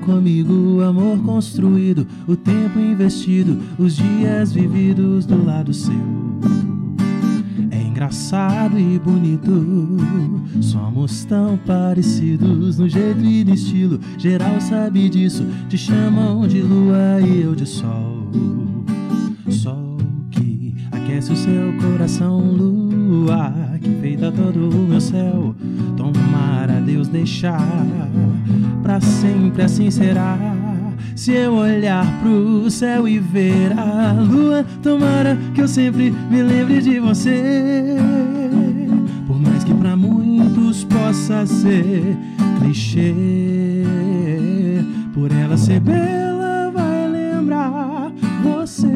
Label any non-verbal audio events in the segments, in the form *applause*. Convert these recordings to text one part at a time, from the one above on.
comigo o amor construído, o tempo investido, os dias vividos do lado seu engraçado e bonito. Somos tão parecidos no jeito e no estilo. Geral sabe disso. Te chamam de lua e eu de sol. Sol que aquece o seu coração, lua que feita todo o meu céu. Tomara Deus deixar pra sempre assim será. Se eu olhar pro céu e ver a lua, tomara que eu sempre me lembre de você. Por mais que para muitos possa ser clichê, por ela ser bela, vai lembrar você.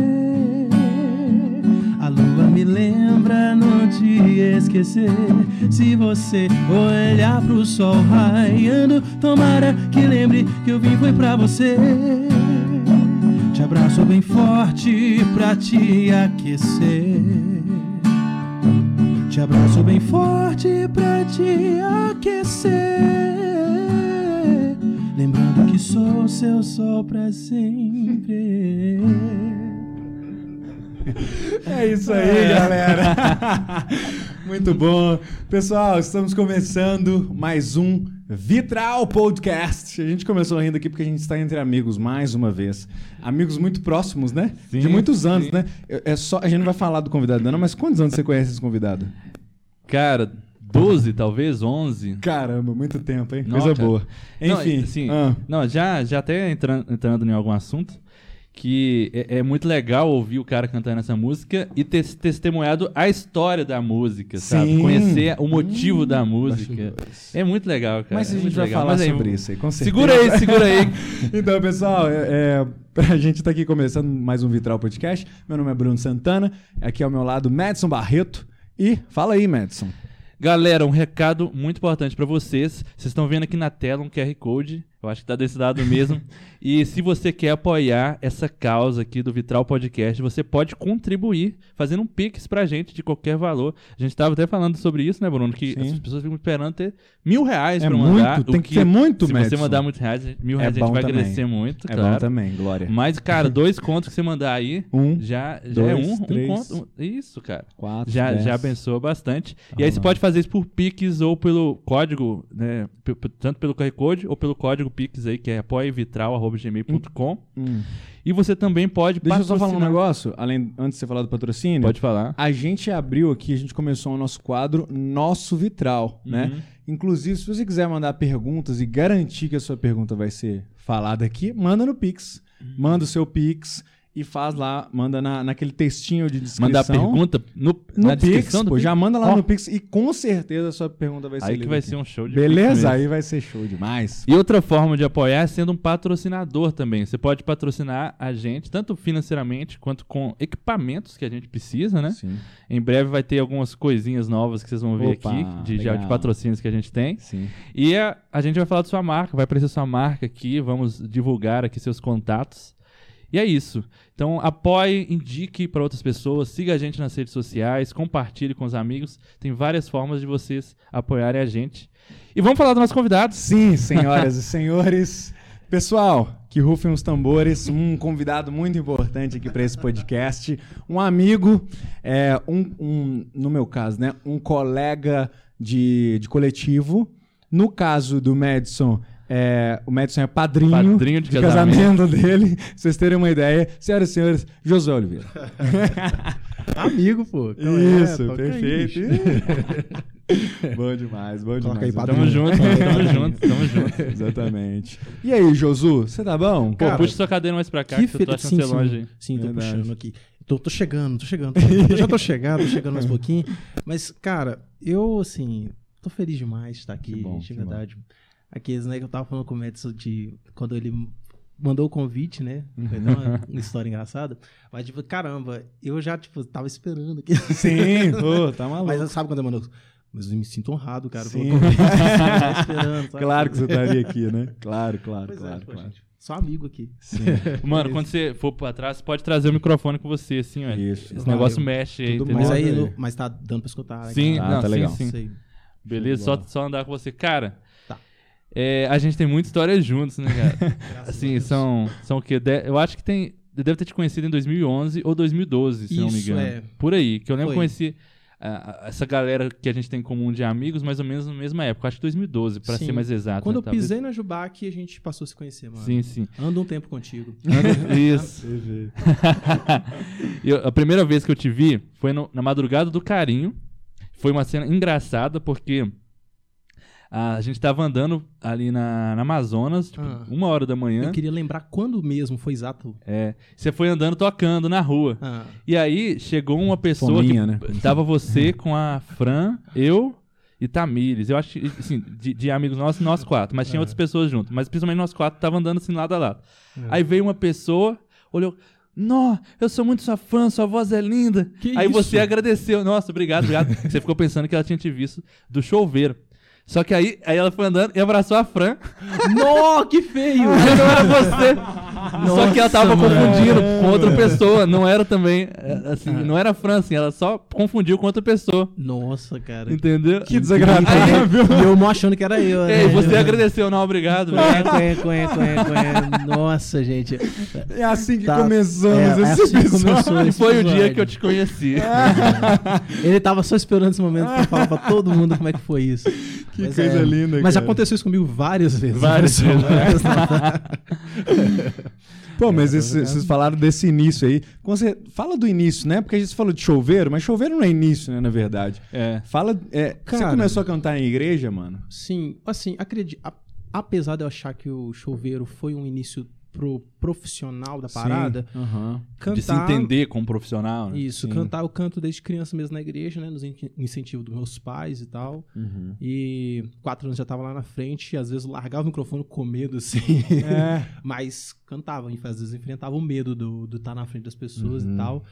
A lua me lembra não te esquecer. Se você olhar pro sol raiando, tomara que lembre que eu vim foi pra você. Te abraço bem forte pra te aquecer. Te abraço bem forte pra te aquecer. Lembrando que sou seu sol pra sempre. É isso aí, galera. *laughs* Muito bom. Pessoal, estamos começando mais um Vitral Podcast. A gente começou rindo aqui porque a gente está entre amigos mais uma vez. Amigos muito próximos, né? Sim, De muitos anos, sim. né? É só, a gente não vai falar do convidado, não, mas quantos anos você conhece esse convidado? Cara, 12, talvez, 11. Caramba, muito tempo, hein? Não, Coisa boa. Não, Enfim, assim, ah, Não, já, já até entrando, entrando em algum assunto, que é, é muito legal ouvir o cara cantando essa música e ter testemunhado a história da música, sabe? Sim. Conhecer o motivo Hum, da música. É muito legal, cara. mas a é gente vai legal. falar Mas aí, sobre isso aí, com certeza. Segura aí, segura aí. *laughs* Então, pessoal, é, é, pra gente estar aqui começando mais um Vitral Podcast, meu nome é Bruno Santana, aqui ao meu lado Madison Barreto. E fala aí, Madison. Galera, um recado muito importante pra vocês. Vocês estão vendo aqui na tela um QR Code. Eu acho que tá desse lado mesmo. e se você quer apoiar essa causa aqui do Vitral Podcast, você pode contribuir fazendo um Pix pra gente de qualquer valor. A gente tava até falando sobre isso, né, Bruno? Que Sim. as pessoas ficam esperando ter mil reais É pra mandar. muito, tem que ser muito, Se você Madison. mandar muitos reais, mil É reais a gente vai também. agradecer muito, É claro. bom também, Glória. Mas, cara, *laughs* dois contos que você mandar aí, Um, já, já é dois, um, um três. conto. um- isso, cara quatro, já, dez. já abençoa bastante. Tá e aí você rolando. pode fazer isso por Pix ou pelo código, né? Tanto pelo QR Code ou pelo código Pix aí, que é apoievitral.gmail.com. Hum. E você também pode Deixa eu só falar um patrocinar- negócio, além, antes de você falar do patrocínio. Pode falar. A gente abriu aqui, a gente começou o nosso quadro Nosso Vitral, né? Uhum. Inclusive, se você quiser mandar perguntas e garantir que a sua pergunta vai ser falada aqui, manda no Pix. Uhum. Manda o seu Pix e faz lá, manda na, naquele textinho de descrição. Mandar pergunta no, no na Pix, pô, Pix. já manda lá Ó. no Pix e com certeza a sua pergunta vai ser Aí que vai aqui. ser um show de Beleza? Aí vai ser show demais. E outra forma de apoiar é sendo um patrocinador também. Você pode patrocinar a gente, tanto financeiramente quanto com equipamentos que a gente precisa, né? Sim, Em breve vai ter algumas coisinhas novas que vocês vão ver Opa, aqui, de, já de legal. patrocínios que a gente tem. sim. E a, a gente vai falar da sua marca, vai aparecer sua marca aqui, vamos divulgar aqui seus contatos. E é isso. Então apoie, indique para outras pessoas, siga a gente nas redes sociais, compartilhe com os amigos. Tem várias formas de vocês apoiarem a gente. E vamos falar dos nossos convidados. Sim, senhoras *laughs* e senhores. Pessoal, que rufem os tambores. Um convidado muito importante aqui para esse podcast. Um amigo, é, um, um- no meu caso, né? Um colega de, de coletivo. No caso do Madison, é, o Madison é padrinho, Padrinho de casamento. dele. Pra vocês terem uma ideia. Senhoras e senhores, Josué Oliveira. *laughs* Amigo, pô. Qual é? Isso, aí, perfeito. *laughs* bom demais, bom demais. aí, Tamo junto, mano, tamo *laughs* junto, tamo junto. Exatamente. E aí, Josu, você tá bom? Pô, Cara, puxa sua cadeira mais pra cá, que, que eu tô achando sim, você longe. aí. sim, sim, tô Verdade. puxando aqui. Tô, tô chegando, tô chegando. Eu já tô chegando, tô chegando mais um pouquinho. Mas, cara, eu, assim, tô feliz demais de estar aqui, bom, de verdade. Aqueles, né, que eu tava falando com o Madison de quando ele mandou o convite, né? Foi uma, uma história engraçada. Mas, tipo, caramba, eu já, tipo, tava esperando aqui. Sim, pô, *laughs* tá maluco. Mas sabe quando ele mandou? Mas eu me sinto honrado, cara, Sim. pelo convite. Eu *laughs* tava esperando, sabe? Claro que você estaria aqui, né? Claro, claro, Pois é, claro, pô, claro. gente. Só amigo aqui. Sim. *laughs* Mano, quando você for pra trás, você pode trazer o microfone com você, assim, ó. Isso. Esse negócio mexe aí? Mas Bom, aí, mas tá dando pra escutar. né, Sim, cara? Ah, não, tá sim, legal. sim. Beleza, só, só andar com você. Cara. É, a gente tem muita história juntos, né, cara? *laughs* assim, são, são o quê? De- eu acho que tem. Eu devo ter te conhecido em 2011 ou 2012, se não me Isso, engano. é. Por aí. Que eu lembro que conheci ah, essa galera que a gente tem em comum de amigos, mais ou menos na mesma época. Acho que 2012, pra Sim. ser mais exato. Quando né? eu Talvez- pisei na Jubac, a gente passou a se conhecer, mano. Sim, sim. Anda um tempo contigo. Isso. *laughs* *laughs* Eu- a primeira vez que eu te vi foi no- na madrugada do carinho. Foi uma cena engraçada porque a gente tava andando ali na, na Amazonas, tipo, Ah. uma hora da manhã. Eu queria lembrar quando mesmo foi exato. É, você foi andando tocando na rua. Ah, E aí chegou uma pessoa Fominha, que né? tava você com a Fran, eu e Tamires. Eu acho que, assim, de, de amigos nossos, nós quatro, mas tinha outras pessoas junto. Mas principalmente nós quatro tava andando assim lado a lado. Aí veio uma pessoa, olhou. Nó, eu sou muito sua fã, sua voz é linda. Que Aí isso? você agradeceu. Nossa, obrigado, obrigado. você ficou pensando que ela tinha te visto do chuveiro. Só que aí, aí ela foi andando e abraçou a Fran. Nó, que feio! *laughs* Não era você. *laughs* Só que ela tava Nossa, mano. confundindo com outra pessoa. Não era também, é, assim, não era a Fran, assim, ela só confundiu com outra pessoa. Nossa, cara. Entendeu? Que desagradável. E eu não achando que era eu, né? Ei, você agradeceu, não, obrigado. Conhe, conhe, conhe. Nossa, gente. É assim que Tá. começamos É, é esse assim episódio. começou esse foi o episódio. dia que eu te conheci. *laughs* Ele tava só esperando esse momento pra falar pra todo mundo como é que foi isso. Que Mas coisa é, linda, Mas cara. aconteceu isso comigo várias vezes. Várias *laughs* vezes. Pô, mas É, esse- tá vocês falaram desse início aí. Quando você fala do início, né? Porque a gente falou de chuveiro, mas chuveiro não é início, né, na verdade. É. Fala. é, você Cara. começou a cantar em igreja, mano? Sim, assim, acredito. Apesar de eu achar que o chuveiro foi um início pro profissional da parada, Sim. Aham. cantar. De se entender como profissional, né? Isso, Sim. cantar eu canto desde criança mesmo na igreja, né? Nos in- incentivos dos meus pais e tal. Uhum. E quatro anos já tava lá na frente, e às vezes eu largava o microfone com medo, *laughs* assim. É. Mas cantava, às vezes enfrentava o medo do estar na frente das pessoas Uhum. e tal.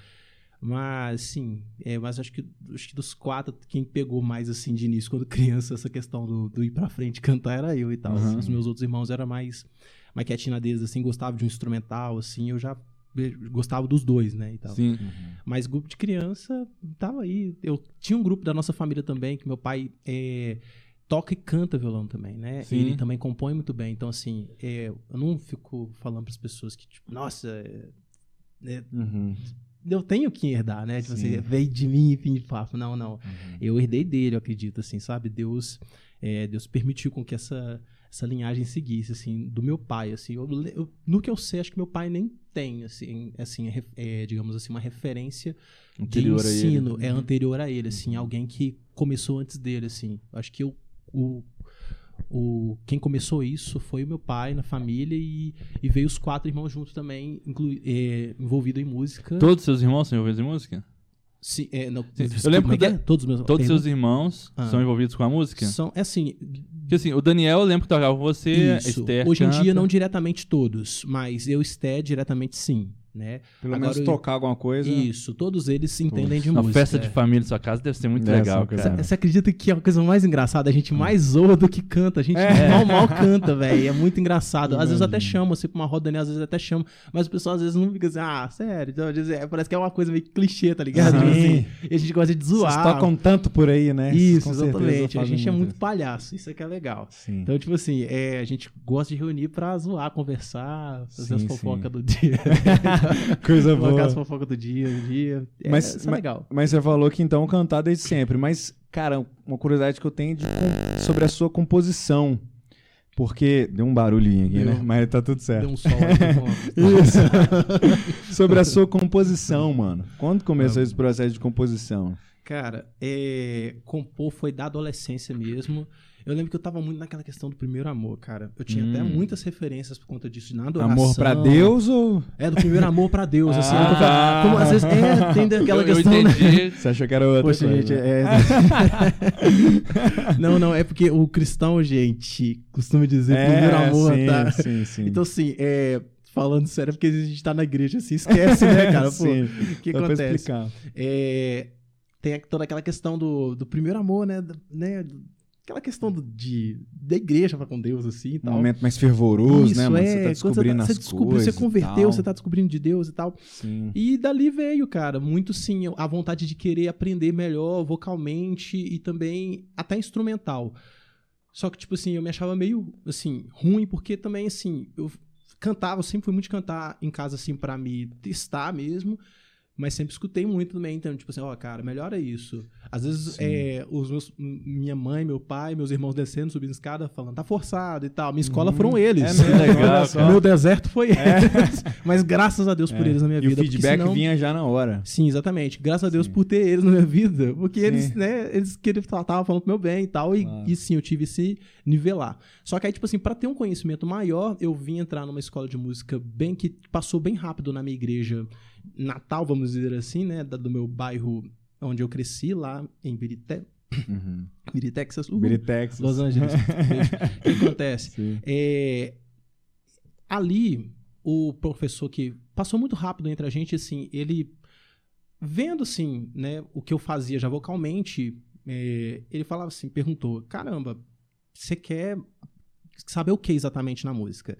Mas, sim, é, mas acho que, acho que dos quatro, quem pegou mais assim de início, quando criança, essa questão do, do ir pra frente e cantar era eu e tal. Uhum. Os meus outros irmãos eram mais, mais quietinhos deles, assim, gostavam de um instrumental, assim, eu já gostava dos dois, né, e tal. Sim. Mas grupo de criança tava aí. Eu tinha um grupo da nossa família também, que meu pai é, toca e canta violão também, né? Sim. Ele também compõe muito bem. Então, assim, é, eu não fico falando pras pessoas que, tipo, nossa, é, é, Uhum. eu tenho que herdar, né? Tipo, Sim. assim, veio de mim, fim de papo. Não, não. Uhum. Eu herdei dele, eu acredito, assim, sabe? Deus, é, Deus permitiu com que essa, essa linhagem seguisse, assim, do meu pai, assim. Eu, eu- no que eu sei, acho que meu pai nem tem, assim, assim é, é, digamos assim, uma referência Anterior de ensino. É anterior a ele, assim. Alguém que começou antes dele, assim. Acho que eu, o, o, quem começou isso foi o meu pai na família e, e veio os quatro irmãos juntos também, é, envolvido em música. Todos seus irmãos são envolvidos em música? Sim, é, não, eu lembro é que que da- é? Todos os meus Todos seus irmãos Ah. são envolvidos com a música? São, é assim, Porque assim, o Daniel eu lembro que tocava com você, isso. Esther Hoje em canta. dia não diretamente todos, mas eu e Esté diretamente sim, né? Pelo Agora menos tocar alguma coisa. Isso, todos eles se entendem de Uma música. festa de é. família na sua casa deve ser muito legal, cara. Você acredita que é a coisa mais engraçada? A gente mais zoa do que canta. A gente É. *laughs* mal, mal canta, velho. É muito engraçado. *laughs* Às vezes até chamo, assim, pra uma roda, né? Às vezes até chamo. Mas o pessoal às vezes não fica assim, ah, sério. Então, é, parece que é uma coisa meio clichê, tá ligado? Sim. Assim, e a gente gosta de zoar. Vocês tocam tanto por aí, né? Isso, Com exatamente. A gente é muito isso. palhaço. Isso é que é legal. Sim. Então, tipo assim, é, a gente gosta de reunir pra zoar, conversar, fazer Sim, as fofocas sim. do dia. *laughs* *laughs* Coisa Colocar boa. as fofocas do dia, do dia. É, Mas- isso é mas- legal. Mas você falou que então cantar desde sempre. Mas, cara, uma curiosidade que eu tenho de sobre a sua composição. Porque. Deu um barulhinho aqui, Deu. né? Mas tá tudo certo. Deu um sol aqui *laughs* com... Isso. *laughs* sobre a sua composição, mano. Quando começou Ah. esse processo de composição? Cara, é, compor foi da adolescência mesmo. Eu lembro que eu tava muito naquela questão do primeiro amor, cara. Eu tinha até Hum. muitas referências por conta disso, na adoração. Amor pra Deus ou. É, do primeiro amor pra Deus, assim. Ah, eu falando- como, às vezes, é, tem *laughs* aquela eu, eu questão, né? entendi. Você achou que era outra Poxa, coisa? gente, é... *laughs* não, não, é porque o cristão, gente, costuma dizer É, primeiro amor, sim, tá? sim, sim. Então, assim, é... Falando sério, é porque a gente tá na igreja, assim, esquece, né, cara? *laughs* Pô, Sim. o que pra acontece? explicar. É, tem toda aquela questão do, do primeiro amor, né? né? Aquela questão do, de, da igreja pra com Deus, assim e Um tal. momento mais fervoroso, Isso, né, mano? é. Você tá descobrindo você, as descobriu, coisas. Você converteu, você tá descobrindo de Deus e tal. Sim. E dali veio, cara, muito sim, a vontade de querer aprender melhor vocalmente e também até instrumental. Só que, tipo assim, eu me achava meio, assim, ruim, porque também, assim, eu cantava, eu sempre fui muito cantar em casa, assim, pra me testar mesmo. Mas sempre escutei muito também, então, tipo assim, ó, cara, melhora isso. Às vezes, é, os meus, minha mãe, meu pai, meus irmãos descendo, subindo escada, falando, tá forçado e tal. Minha escola foram eles. É *laughs* legal. O meu deserto foi eles. *laughs* Mas graças a Deus por É. eles na minha E o vida. porque feedback senão- vinha já na hora. Sim, exatamente. Graças a Deus Sim. por ter eles na minha vida. Porque Sim. eles, né, eles queriam estavam falando pro meu bem e tal. E, Claro. e sim, eu tive esse nivelar. Só que aí, tipo assim, pra ter um conhecimento maior, eu vim entrar numa escola de música bem que passou bem rápido na minha igreja natal, vamos dizer assim, né? Do meu bairro onde eu cresci, lá em Birité. Uhum. Birité, Texas. Uhul. Biritex. Los Angeles. *laughs* O que acontece? É, ali, o professor que passou muito rápido entre a gente, assim, ele vendo, assim, né, o que eu fazia já vocalmente, é, ele falava assim, perguntou, caramba, você quer saber o que exatamente na música?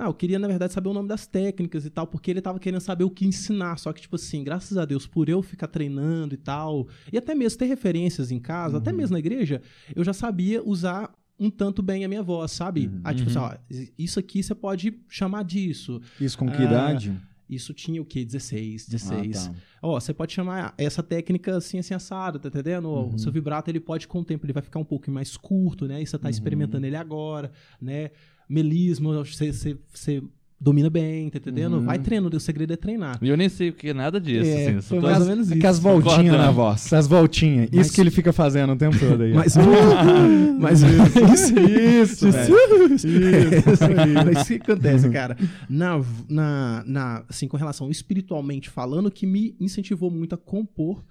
Ah, eu queria, na verdade, saber o nome das técnicas e tal, porque ele tava querendo saber o que ensinar. Só que, tipo assim, graças a Deus, por eu ficar treinando e tal, e até mesmo ter referências em casa, até mesmo na igreja, eu já sabia usar um tanto bem a minha voz, sabe? Uhum. Ah, tipo assim, ó, isso aqui você pode chamar disso. Isso com que Ah, idade? Isso tinha o quê? 16, 16. Ah, tá. Ó, você pode chamar essa técnica assim, assim, assada, tá entendendo? Uhum. O seu vibrato, ele pode, com o tempo, ele vai ficar um pouco mais curto, né? E você tá Uhum. experimentando ele agora, né? Melismo, você, você, você domina bem, tá entendendo? Uhum. Vai treinando, o segredo é treinar. E eu nem sei o que é nada disso, É, assim. só mais ou menos isso. Aquelas voltinhas Concordando. na voz. As voltinhas. Mas- Isso que ele fica fazendo o tempo todo aí. Mas, *laughs* mas *laughs* isso, isso, velho. Isso, Mas o que acontece, cara? Na, na, na, assim, com relação espiritualmente falando, que me incentivou muito a compor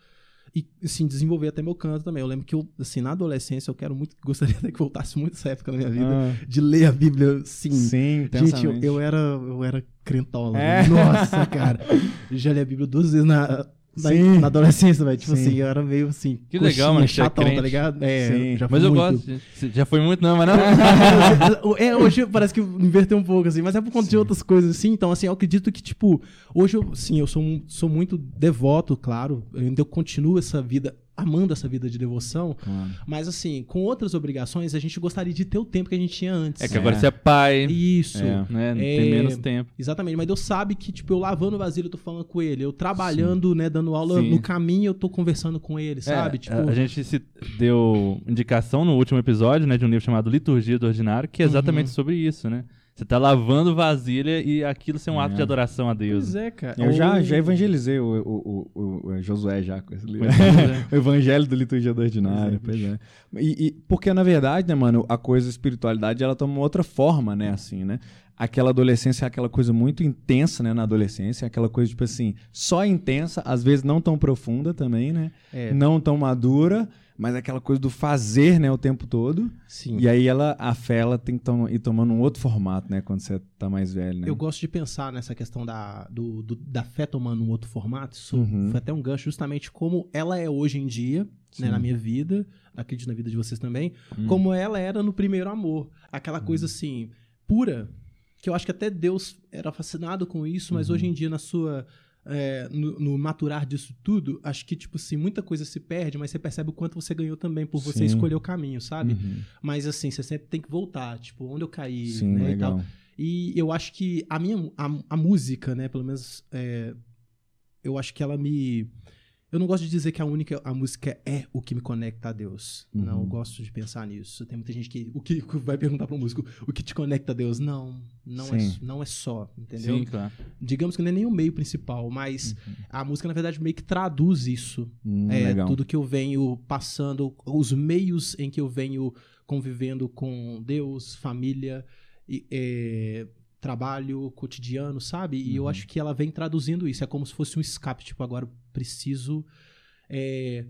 e, assim, desenvolver até meu canto também. Eu lembro que eu, assim, na adolescência, eu quero muito, *laughs* gostaria até que voltasse muito essa época na minha vida, Ah, de ler a Bíblia, sim. sim, Gente, eu, eu era, eu era crentola. É. Nossa, cara. *laughs* Já li a Bíblia duas vezes na, na, Sim. na adolescência, velho. Tipo Sim. assim, eu era meio assim. Que legal, coxinha, mano, você é chatão, tá ligado? É, Sim. já Mas eu muito. gosto. Já foi muito, não, mas não. *laughs* *laughs* é, hoje parece que inverteu um pouco, assim, mas é por conta de outras coisas, assim. Então, assim, eu acredito que, tipo, hoje eu, sim, eu sou, sou muito devoto, claro. Eu ainda continuo essa vida, amando essa vida de devoção. Claro. Mas, assim, com outras obrigações, a gente gostaria de ter o tempo que a gente tinha antes. É que agora você é pai, Isso. É. né? Não É. Tem menos tempo. Exatamente, mas Deus sabe que, tipo, eu lavando vasilha, eu tô falando com ele. Eu trabalhando, né, dando aula Sim. no caminho, eu tô conversando com ele, sabe? É, tipo, a, a gente se deu indicação no último episódio, né, de um livro chamado Liturgia do Ordinário, que é exatamente Uhum. sobre isso, né? Você tá lavando vasilha e aquilo ser um ato É. de adoração a Deus. pois é, cara. Eu já, Ou- já evangelizei o, o, o, o Josué já com esse livro. É. *laughs* o Evangelho do Liturgia do Ordinário, Pois pois é. E, e- porque, na verdade, né, mano, a coisa a espiritualidade, ela toma uma outra forma, né, assim, né? Aquela adolescência é aquela coisa muito intensa, né, na adolescência, aquela coisa, tipo assim, só intensa, às vezes não tão profunda também, né? É, Não tão madura, mas aquela coisa do fazer, né, o tempo todo. sim. E aí ela, a fé, ela tem que tom- ir tomando um outro formato, né, quando você tá mais velho, né? Eu gosto de pensar nessa questão da, do, do- da fé tomando um outro formato. Isso Uhum. foi até um gancho justamente como ela é hoje em dia, né, Sim. na minha vida, acredito na vida de vocês também, Hum. como ela era no primeiro amor. Aquela coisa assim, pura, que eu acho que até Deus era fascinado com isso, mas Uhum. hoje em dia, na sua. É, no, no maturar disso tudo, acho que, tipo assim, muita coisa se perde, mas você percebe o quanto você ganhou também por você Sim. escolher o caminho, sabe? Uhum. Mas assim, você sempre tem que voltar, tipo, onde eu caí, Sim, né, e tal. legal. E eu acho que a minha a, a música, né, pelo menos é, eu acho que ela me eu não gosto de dizer que a única a música é o que me conecta a Deus. Uhum. Não, gosto de pensar nisso. Tem muita gente que o que vai perguntar para o músico, o que te conecta a Deus? Não, não é não é só, entendeu? Sim, claro. Digamos que não é nem o meio principal, mas Uhum. a música na verdade meio que traduz isso. Hum, É, legal. tudo que eu venho passando, os meios em que eu venho convivendo com Deus, família, e, é, trabalho cotidiano, sabe? E eu Uhum. acho que ela vem traduzindo isso. É como se fosse um escape. Tipo, agora eu preciso é,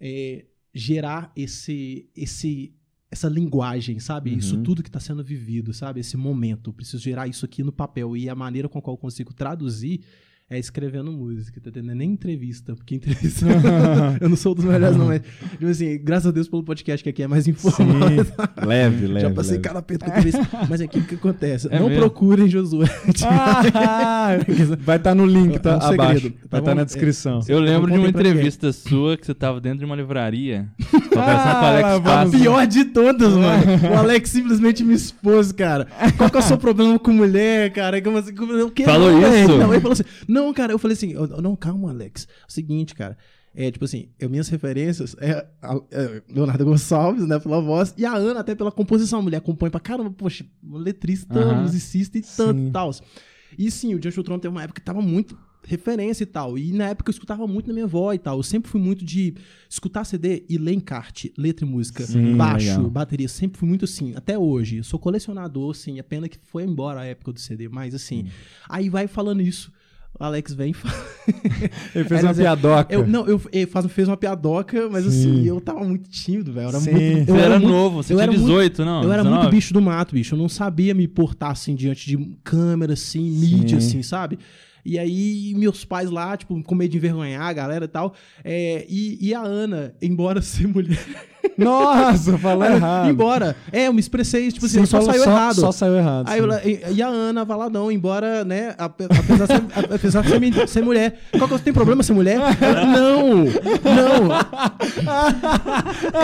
é, gerar esse, esse, essa linguagem, sabe? Uhum. Isso tudo que está sendo vivido, sabe? Esse momento. Eu preciso gerar isso aqui no papel. E a maneira com a qual eu consigo traduzir é escrevendo música, tá entendendo? Nem entrevista, porque entrevista *laughs* eu não sou dos melhores, não, mas, tipo assim, graças a Deus pelo podcast que aqui é mais informado. Sim. leve, *laughs* leve. Já passei leve. cada aperto com entrevista. Mas aqui o que acontece? É não mesmo? procurem Josué. Ah, *laughs* vai estar no link tá, É um segredo, abaixo. tá vai estar bom? na descrição. Eu lembro de uma entrevista sua que você tava dentro de uma livraria. Conversando com o Alex Ah, Passos. pior de todas, mano. O Alex simplesmente me expôs, cara. Qual que é o seu problema com mulher, cara? Como assim? Como, o quê? Falou Não, isso? Não, ele falou assim. Não, cara, eu falei assim, "Eu- não, calma, Alex. É o seguinte, cara. É, tipo assim, eu, minhas referências é, a- é Leonardo Gonçalves, né, pela voz, e a Ana até pela composição. A mulher compõe pra caramba, poxa, letrista, Aham. musicista e tanto e tal. E sim, o Joshua Tron teve uma época que tava muito referência e tal. E na época eu escutava muito na minha avó e tal. Eu sempre fui muito de escutar CD e ler encarte, letra e música, Sim, baixo, legal. bateria. Sempre fui muito assim. Até hoje. Eu sou colecionador, sim. É pena que foi embora a época do CD, mas assim. Aí vai falando isso. O Alex vem e fala. *laughs* Ele fez uma é- piadoca. Eu, não, eu, ele faz, fez uma piadoca, mas assim, Sim. eu tava muito tímido, velho. Eu era Sim. muito. Você Eu era, muito- novo, você eu tinha era muito- 18, não? eu era 19? muito bicho do mato, bicho. Eu não sabia me portar assim diante de câmera, assim, mídia, Sim. assim, sabe? E aí, meus pais lá, tipo, com medo de envergonhar a galera e tal. É, e, e a Ana, embora *laughs* ser mulher. *laughs* Nossa, falou errado. embora. É, eu me expressei, tipo assim, Sim, só saiu errado. Só saiu errado. Aí eu, e, e a Ana Valadão, embora, né, ape- apesar de ser, apesar de ser, ser mulher. Qual que é tem problema ser mulher? Ela, *laughs* não! Não!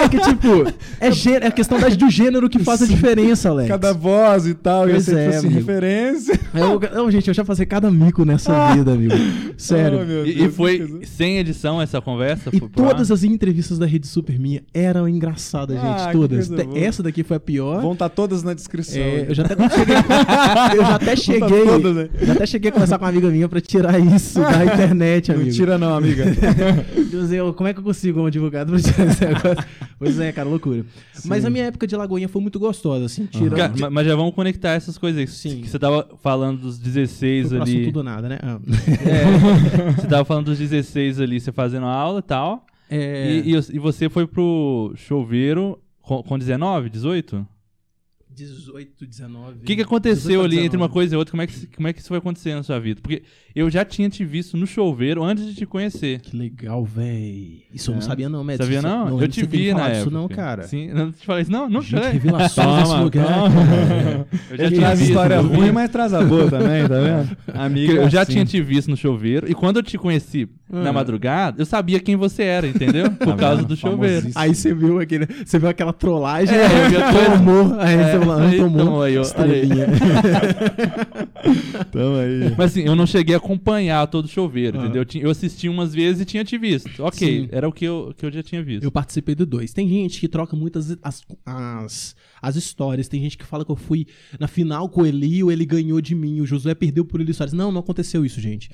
É que, tipo, é, gê- é a questão da- do gênero que faz a diferença, Alex. Cada voz e tal, Pois ser é, fosse amigo. referência. Eu, não, gente, eu já passei cada mico nessa vida, amigo. Sério. Oh, meu E, e Deus, foi sem edição essa conversa? E todas as entrevistas da Rede Super Minha eram engraçadas, gente. Ah, todas. Essa daqui foi a pior. Vão estar todas na descrição. É, eu já até cheguei, *laughs* eu já até cheguei, todas, né? já até cheguei a conversar com uma amiga minha pra tirar isso da internet, amigo. Não tira não, amiga. *laughs* Eu, como é que eu consigo um advogado pra tirar esse negócio? Pois é, cara, loucura. Mas a minha época de Lagoinha foi muito gostosa, assim, tirando... Cara, ma- mas já vamos conectar essas coisas aí. Sim. Que você tava falando dos 16 Foi pro ali. assunto do nada, né? Ah. *laughs* É, você tava falando dos 16 ali, você fazendo aula e tal. É, E, e- e você foi pro chuveiro com, com 19, 18? 18, 19... O que, que aconteceu 18 a ali entre uma 19? coisa e outra? Como é, que, como é que isso foi acontecer na sua vida? Porque eu já tinha te visto no chuveiro antes de te conhecer. Que legal, véi. Isso eu não É. sabia não, Médici. Sabia Isso- não? eu te vi na época. Isso não, cara. Sim, não te falei isso. Não, não Gente, falei. revelações nesse lugar. Eu já tinha visto. história eu *laughs* vi. ruim, mas traz a boa também, tá vendo? Amiga, Porque eu já assim. tinha te visto no chuveiro e quando eu te conheci na Ah. madrugada, eu sabia quem você era, entendeu? Por Tá causa do chuveiro. Aí você viu aquele, você viu aquela trollagem, É, eu vi *laughs* a tomou, aí estrelinha. *laughs* Tamo aí. Mas assim, eu não cheguei a acompanhar todo o chuveiro, Ah. entendeu? Eu assisti umas vezes e tinha te visto. Ok, Sim. era o que eu, que eu já tinha visto. Eu participei do dois. Tem gente que troca muitas as, as, as histórias. Tem gente que fala que eu fui na final com o Eli, o Eli ganhou de mim, o Josué perdeu por Eli Soares. Não, não aconteceu isso, gente.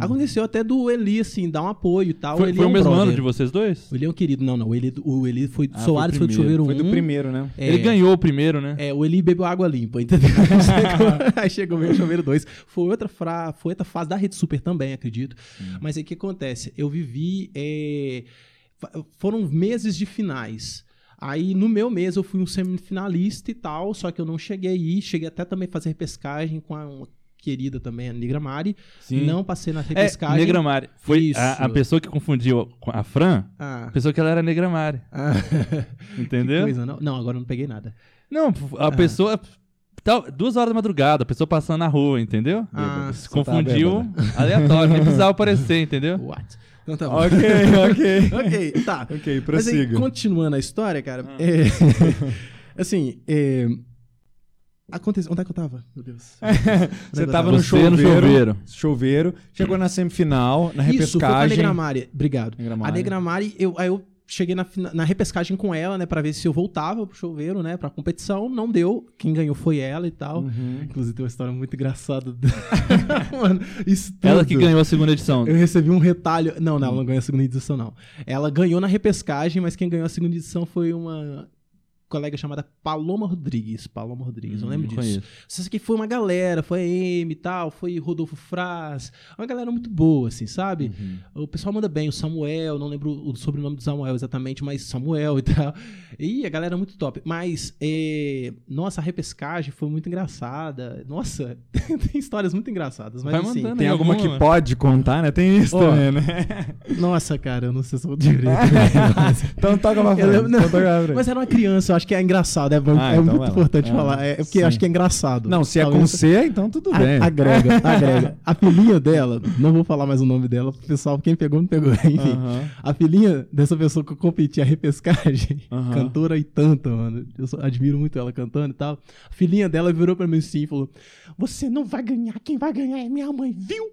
Aconteceu até do Eli, assim, dar um apoio e tal. Foi, Eli foi é o um mesmo brother. ano de vocês dois? O Eli é um querido. Não, não. O Eli, o Eli foi. Ah, Soares foi foi, do chuveiro 1. Foi do primeiro, né? É, Ele ganhou o primeiro, né? É, o Eli bebeu água limpa, entendeu? *laughs* Aí chegou- meio chuveiro 2. Foi outra, fra... foi outra fase da Rede Super também, acredito. Mas aí o que acontece? Eu vivi. é, Foram meses de finais. Aí no meu mês eu fui um semifinalista e tal, só que eu não cheguei aí. Cheguei até também a fazer pescagem com a querida também, a Negra Mari. Sim. Não passei na É, repescagem. Negra Mari. Foi a, a pessoa que confundiu com a Fran, Ah, pensou que ela era Negra Mari. ah, *laughs* Entendeu? coisa, não? Não, agora eu não peguei nada. Não, a pessoa. tal- duas horas da madrugada, a pessoa passando na rua, entendeu? Ah, Se tá confundiu bêbada. aleatório, nem precisava aparecer, entendeu? *laughs* What? Então tá bom. Ok, ok. *laughs* ok, tá. Ok, Mas aí, prossiga. continuando a história, cara, Ah. é, *laughs* assim, é, aconteceu, onde é que eu tava? Meu Deus. *laughs* Você é eu tava no Você no chuveiro, chuveiro. chuveiro, chegou na semifinal, na Isso, foi com a repescagem. Negra Mari, obrigado. Negra A Mari. Negra Mari, eu, aí eu cheguei na, na repescagem com ela, né, pra ver se eu voltava pro chuveiro, né, pra competição, não deu, quem ganhou foi ela e tal. Uhum. Inclusive tem uma história muito engraçada. *laughs* Mano, isso Ela tudo. que ganhou a segunda edição. Eu recebi um retalho. Não, não, ela não ganhou a segunda edição, não. Ela ganhou na repescagem, mas quem ganhou a segunda edição foi uma colega chamada Paloma Rodrigues. Paloma Rodrigues, eu lembro Hum, disso. conheço. Isso aqui foi uma galera, foi a Amy e tal, foi Rodolfo Fraz, uma galera muito boa, assim, sabe? Uhum. O pessoal manda bem, o Samuel, não lembro o sobrenome do Samuel exatamente, mas Samuel e *laughs* tal. E a galera é muito top. Mas, é, nossa, a repescagem foi muito engraçada. Nossa, *laughs* tem histórias muito engraçadas. Mas Vai assim, mandando. Tem alguma que pode contar, né? Tem isso Ó, também, né? nossa, cara, eu não sei se eu vou *laughs* direito. Então toca pra Eu frente. lembro- não, então toca pra frente. Mas era uma criança, eu acho que é engraçado, é, Ah, é então muito importante Ah, falar. É porque acho que é engraçado. Não, se é com Talvez- C, então tudo A- bem. Agrega, *laughs* agrega. A filhinha dela, não vou falar mais o nome dela, pessoal, quem pegou, não pegou. *laughs* Enfim, Aham. a filhinha dessa pessoa que eu competi a repescagem, *laughs* Aham. cantora e tanta, mano. Eu admiro muito ela cantando e tal. A filhinha dela virou pra mim assim e falou: Você não vai ganhar, quem vai ganhar é minha mãe, viu?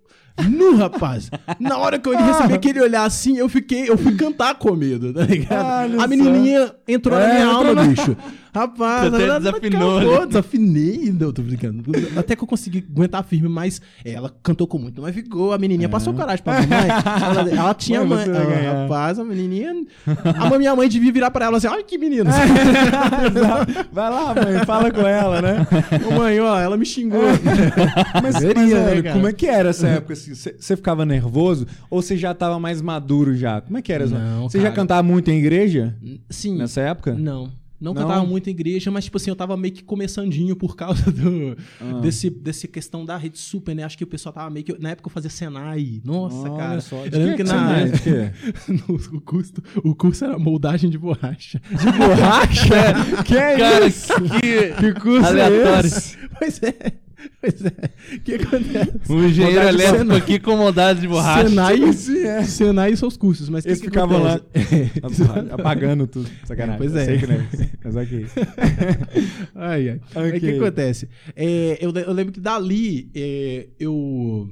Nu, rapaz! Na hora que eu recebi aquele olhar assim, eu fiquei, eu fui cantar com medo, tá ligado? Olha a menininha entrou na É, minha entrou alma, na- bicho. Rapaz, até ela- desafinou, acabou, né? desafinei. Não, tô brincando. Até que eu consegui aguentar firme, mas ela cantou com muito, mas ficou. A menininha passou coragem pra mamãe. Ela, ela *laughs* tinha Mãe, Ah, rapaz, a menininha. A minha mãe devia virar pra ela assim: olha que menina. Exato. *laughs* Vai lá, mãe, fala com ela, né? Ô, mãe, ó, ela me xingou. Mas, Deveria, mas, né, olha, cara? como é que era essa época? assim? Você você ficava nervoso ou você já tava mais maduro já? Como é que era? Não, Você já cantava muito em igreja Sim. nessa época? Não. Não Não? cantava muito em igreja, mas, tipo assim, eu tava meio que começandinho por causa do, Ah. desse, desse questão da rede super, né? Acho que o pessoal tava meio que. Na época eu fazia Senai. Nossa, Olha cara. só, eu lembro que, que na. *laughs* No- o, custo, o curso era moldagem de borracha. De borracha? *laughs* que é Cara, isso? que Que curso aleatório. é esse? Pois é. Pois é. O que acontece? Um engenheiro elétrico Senai. aqui com modado de borracha. Senai, assim, é. Senai e seus cursos. Mas o Eles que ficavam lá *laughs* apagando tudo. Sacanagem. Pois Eu é. Sei que não é isso. Mas ok. *laughs* Ai, ai. Aí O que acontece? É, eu, eu lembro que dali é, eu.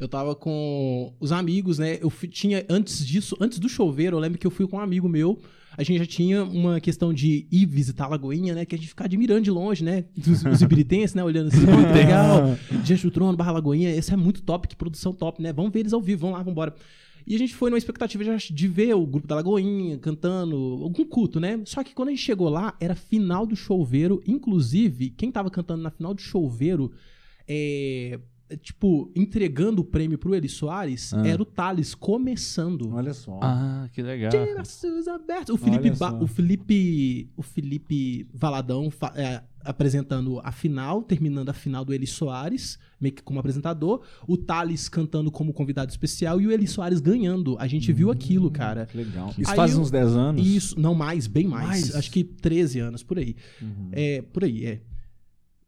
Eu tava com os amigos, né? Eu fui- tinha, antes disso, antes do chover, eu lembro que eu fui com um amigo meu. A gente já tinha uma questão de ir visitar a Lagoinha, né? Que a gente ficar admirando de longe, né? Os, os ibiritenses, né? Olhando assim, muito legal. Diante do Trono, Barra Lagoinha, esse é muito top, que produção top, né? Vamos ver eles ao vivo, vamos lá, vamos embora. E a gente foi numa expectativa de, de ver o grupo da Lagoinha cantando, algum culto, né? Só que quando a gente chegou lá, era final do choveiro. Inclusive, quem tava cantando na final do choveiro, é, tipo, entregando o prêmio pro Eli Soares, Ah. era o Thales começando. Olha só. Ah, que legal. De braços abertos. O Felipe, Ba- o Felipe, o Felipe Valadão é, apresentando a final, terminando a final do Eli Soares, meio que como apresentador. O Thales cantando como convidado especial e o Eli Soares ganhando. A gente viu aquilo, cara. Que legal. Isso Aí faz eu- uns 10 anos? Isso, não mais, bem mais. Mais? Acho que 13 anos, por aí. Uhum. É, por aí, é.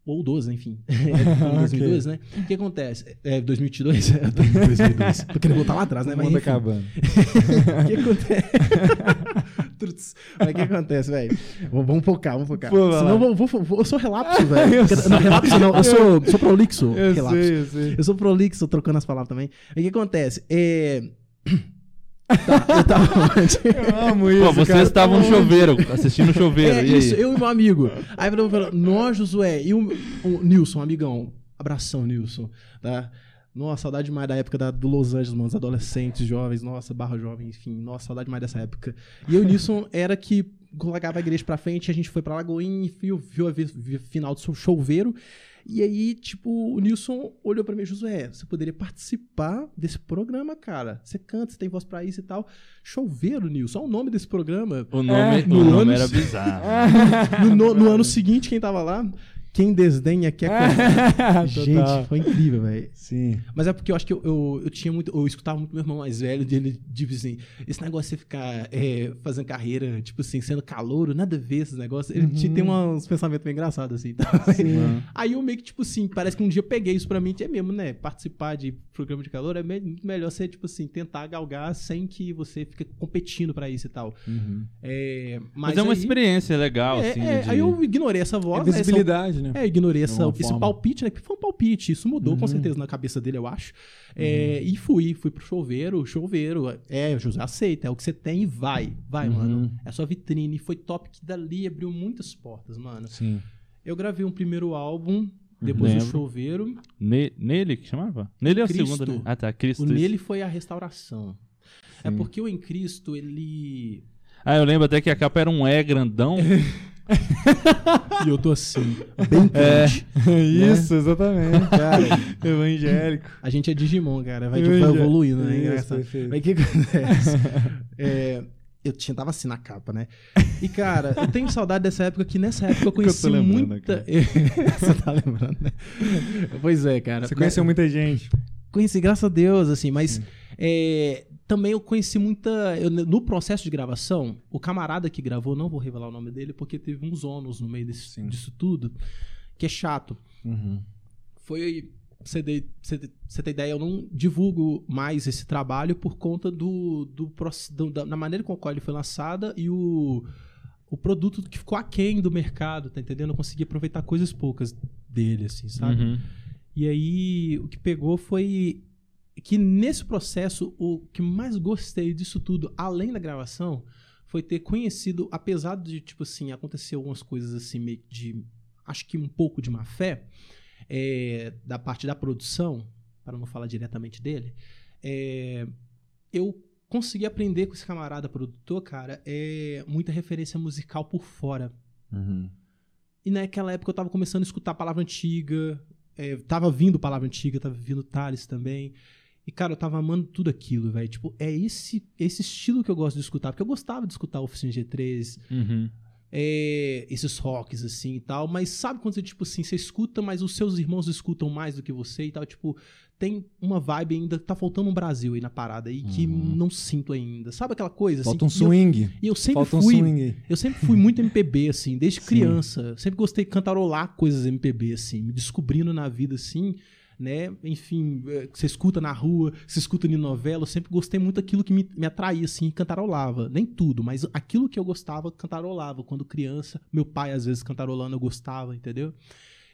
Ou 12, enfim. *laughs* É, 2002, né? O que acontece? É, 2022? É, 2002. Tô *laughs* querendo voltar lá atrás, né? O Mas, mundo enfim. acabando. *laughs* O que acontece? Mas o que acontece, velho? Vamos focar, vamos focar. Pô, Senão vou, vou- vou- eu sou relapso, velho. Não, relapso não, eu sou, sou prolixo. Eu relapso. sei, eu sei. Eu sou prolixo, trocando as palavras também. O que acontece? É... *clears throat* Tá, eu tava onde? Eu amo isso, Pô, vocês estavam no chuveiro, assistindo o chuveiro. É e aí? isso, eu e meu amigo. Aí eu falou, nós, Josué, e o, o Nilson, amigão. Abração, Nilson. Tá? Nossa, saudade demais da época da- do Los Angeles, mano. Os adolescentes, jovens, nossa, barra jovem, enfim. Nossa, saudade demais dessa época. E eu e o Nilson era que colocava a igreja pra frente, a gente foi pra Lagoinha e viu, viu a vi- vi- final do choveiro. E aí, tipo, o Nilson olhou pra mim, Josué, você poderia participar desse programa, cara. Você canta, você tem voz pra isso e tal. Choveiro, Nilson, olha o nome desse programa. O nome, É, o no nome era bizarro. *laughs* No, no- no ano seguinte, quem tava lá? Quem desdenha quer *laughs* comer. Gente, Total. foi incrível, velho. Sim. Mas é porque eu acho que eu, eu, eu tinha muito. Eu escutava muito meu irmão mais velho dele, tipo assim, esse negócio de você ficar é, fazendo carreira, tipo assim, sendo calouro, nada a ver esses negócios. Ele tinha- tem uns pensamentos bem engraçados, assim. Sim. *laughs* Aí eu meio que, tipo assim, parece que um dia eu peguei isso pra mim, que é mesmo, né? Participar de programa de calor é me- muito melhor você, tipo assim, tentar galgar sem que você fique competindo pra isso e tal. Uhum. É, Mas, mas, é uma aí, experiência legal, é, assim. é, de- Aí eu ignorei essa É voz. essa- visibilidade, né? É, eu ignorei essa, esse forma. palpite, né? Que foi um palpite. Isso mudou com Uhum. certeza na cabeça dele, eu acho. É, E fui, fui pro chuveiro, chuveiro. É, José, aceita, é o que você tem e vai. Vai, Uhum. mano. É sua vitrine. Foi top que dali abriu muitas portas, mano. Sim. Eu gravei um primeiro álbum, depois do Lembro. chuveiro. Ne- nele que chamava? Nele é o Cristo. segundo, né? Ah, tá. Cristo. O nele foi a restauração. É Sim. porque o Em Cristo, ele. Ah, eu lembro até que a capa era um E grandão. *laughs* *laughs* E eu tô assim, bem É. quente. Isso, exatamente. Cara, *laughs* Evangélico. a gente é Digimon, cara. Vai, tipo, vai evoluindo, né? Isso, Engraçado. Mas o que acontece? *laughs* É, eu tinha, tava assim na capa, né? E, cara, eu tenho saudade dessa época, que nessa época eu conheci lembrando, muita... Você tá lembrando, né? Pois é, cara. Você conheceu muita gente. Conheci, graças a Deus, assim, mas é, também eu conheci muita. eu- no processo de gravação, o camarada que gravou, não vou revelar o nome dele, porque teve uns ônus no meio desse- Sim. disso tudo, que é chato. Uhum. Foi. Você pra você você ter ideia, eu não divulgo mais esse trabalho por conta do, do, do- da, da maneira com a qual ele foi lançada e o, o produto que ficou aquém do mercado, tá entendendo? Eu consegui aproveitar coisas poucas dele, assim, sabe? Uhum. E aí, o que pegou foi que nesse processo, o que mais gostei disso tudo, além da gravação, foi ter conhecido, apesar de, tipo assim, acontecer algumas coisas assim, meio de. Acho que um pouco de má fé, é, da parte da produção, para não falar diretamente dele, é, eu consegui aprender com esse camarada produtor, cara, é, muita referência musical por fora. Uhum. E naquela época eu tava começando a escutar palavra antiga, é, tava vindo palavra antiga, tava vindo Thales também. E, cara, eu tava amando tudo aquilo, velho. Tipo, é esse, esse estilo que eu gosto de escutar. Porque eu gostava de escutar Oficina G3, Uhum. é, esses rocks, assim, e tal. Mas sabe quando você, tipo assim, você escuta, mas os seus irmãos escutam mais do que você e tal? Tipo, tem uma vibe ainda, tá faltando um Brasil aí na parada aí que Uhum. não sinto ainda. Sabe aquela coisa? Falta um assim, eu- swing. E eu, sempre Falta um fui... swing. Eu sempre fui muito MPB, assim, desde *laughs* Sim. criança. Sempre gostei de cantarolar coisas MPB, assim, me descobrindo na vida, assim, né? Enfim, eh, você escuta na rua, você escuta em novela. Eu sempre gostei muito daquilo que me, me atraía, assim, cantarolava. Nem tudo, mas aquilo que eu gostava, cantarolava. Quando criança, meu pai, às vezes, cantarolando, eu gostava, entendeu?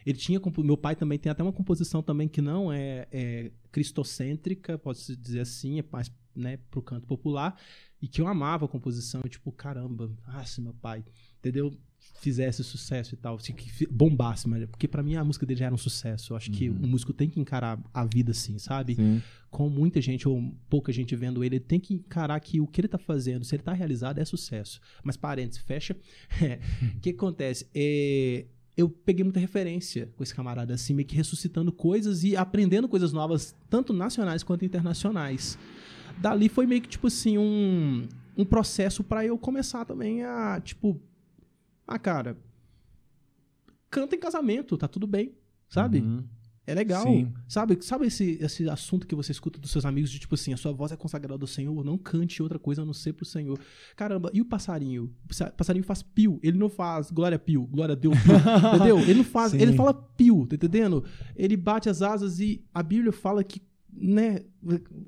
Ele tinha. Meu pai também tem até uma composição também que não é, é cristocêntrica, pode-se dizer assim, é mais né, pro canto popular, e que eu amava a composição, tipo, caramba, ah, se meu pai, entendeu? Fizesse sucesso e tal, se que bombasse, mas porque pra mim a música dele já era um sucesso. Eu acho que Uhum. o músico tem que encarar a vida assim, sabe? Sim. com muita gente ou pouca gente vendo ele, ele tem que encarar que o que ele tá fazendo, se ele tá realizado, é sucesso. Mas parênteses, fecha. *laughs* É, O que acontece? É, eu peguei muita referência com esse camarada, assim, meio que ressuscitando coisas e aprendendo coisas novas, tanto nacionais quanto internacionais. Dali foi meio que, tipo assim, um, um processo pra eu começar também a, tipo, ah, cara, canta em casamento, tá tudo bem, sabe? Uhum. É legal. Sim. Sabe, sabe esse, esse assunto que você escuta dos seus amigos de tipo assim, a sua voz é consagrada ao Senhor, não cante outra coisa a não ser pro Senhor. Caramba, e o passarinho? O passa- passarinho faz pio, ele não faz glória a pio, glória a Deus, pio, *laughs* entendeu? Ele não faz, Sim. ele fala pio, tá entendendo? Ele bate as asas e a Bíblia fala que, né,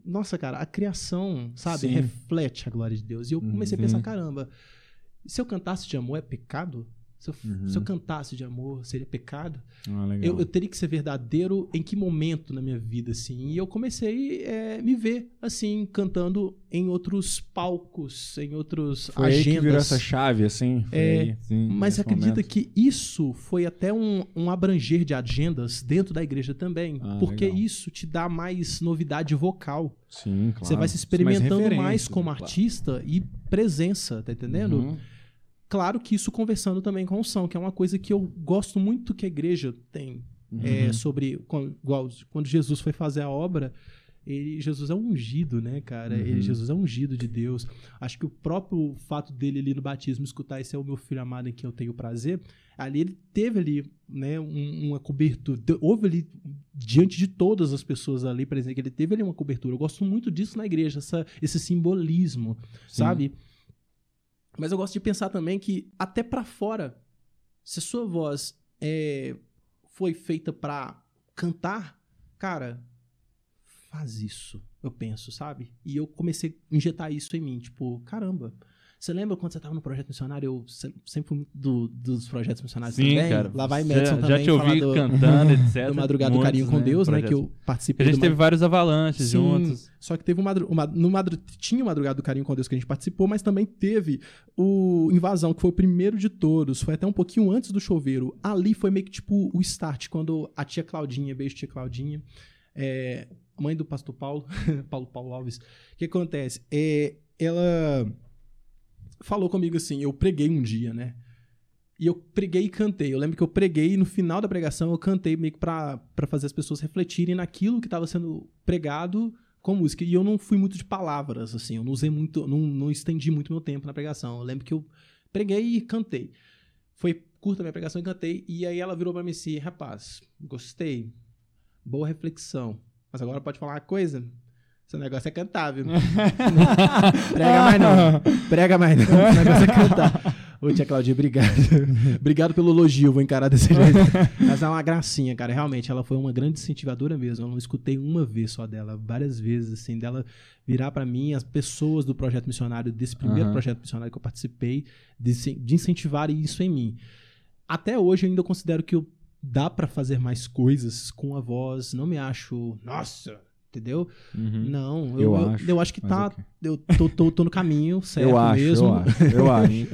nossa, cara, a criação, sabe, Sim. reflete a glória de Deus. E eu comecei a pensar, Uhum. caramba, se eu cantasse de amor é pecado? Se eu, Uhum. se eu cantasse de amor, seria pecado? Ah, legal. Eu, eu teria que ser verdadeiro em que momento na minha vida, assim? E eu comecei a me ver, assim, cantando em outros palcos, em outros Foi aí que agendas. virou essa chave, assim. É, aí, sim, Mas acredita momento. que isso foi até um, um abranger de agendas dentro da igreja também, Ah, porque legal. isso te dá mais novidade vocal. Sim, claro. Você vai se Mais experimentando mais referências, como? Claro. artista e presença, tá entendendo? Uhum. Claro que isso conversando também com o som, que é uma coisa que eu gosto muito que a igreja tem. é, Uhum. sobre quando, Jesus foi fazer a obra, ele, Jesus é ungido, né, cara? Uhum. Ele, Jesus é ungido de Deus. Acho que o próprio fato dele ali no batismo escutar esse é o meu filho amado em quem eu tenho prazer, ali ele teve ali, né, um- uma cobertura. Houve ali diante de todas as pessoas ali presentes que ele teve ali uma cobertura. Eu gosto muito disso na igreja, essa, esse simbolismo, Sim. sabe? Mas eu gosto de pensar também que até pra fora, se a sua voz é, foi feita pra cantar, cara, faz isso. Eu penso, sabe? E eu comecei a injetar isso em mim, tipo, caramba. Você lembra quando você tava no projeto missionário? Eu se- sempre fui do- dos projetos missionários Sim, também. cara. Lá vai Já- Madison já, também. te ouvi do, cantando, *laughs* etc. do Madrugada do Carinho com Deus, né? Que projetos. eu A participei gente do teve vários avalanches Sim, juntos. Só que teve um madru... uma- no madru... tinha o Madrugada do Carinho com Deus que a gente participou, mas também teve o Invasão, que foi o primeiro de todos. Foi até um pouquinho antes do Choveiro. Ali foi meio que tipo o start, quando a tia Claudinha, beijo tia Claudinha, é, mãe do pastor Paulo, *laughs* Paulo Paulo Alves. O que acontece? É, ela falou comigo assim, eu preguei um dia, né? E eu preguei e cantei. Eu lembro que eu preguei e no final da pregação eu cantei meio que pra, pra fazer as pessoas refletirem naquilo que estava sendo pregado com música. E eu não fui muito de palavras, assim, eu não usei muito, não, não estendi muito meu tempo na pregação. Eu lembro que eu preguei e cantei. Foi curta a minha pregação e cantei. E aí ela virou pra mim assim, rapaz, gostei. Boa reflexão. Mas agora pode falar uma coisa? Seu negócio é cantar, viu? *laughs* Prega mais não. Prega mais não. Seu negócio é cantar. *laughs* Ô, tia Claudinha, obrigado. *laughs* obrigado pelo elogio, vou encarar desse jeito. Mas é uma gracinha, cara. Realmente, ela foi uma grande incentivadora mesmo. Eu não escutei uma vez só dela, várias vezes, assim, dela virar pra mim, as pessoas do projeto missionário, desse primeiro Aham. projeto missionário que eu participei, de, de incentivarem isso em mim. Até hoje eu ainda considero que eu dá pra fazer mais coisas com a voz. Não me acho, nossa, entendeu? Uhum. Não, Eu eu, eu, acho, eu acho que tá. ok. Eu tô, tô, tô no caminho *laughs* certo eu acho, mesmo. eu acho, eu *laughs* acho.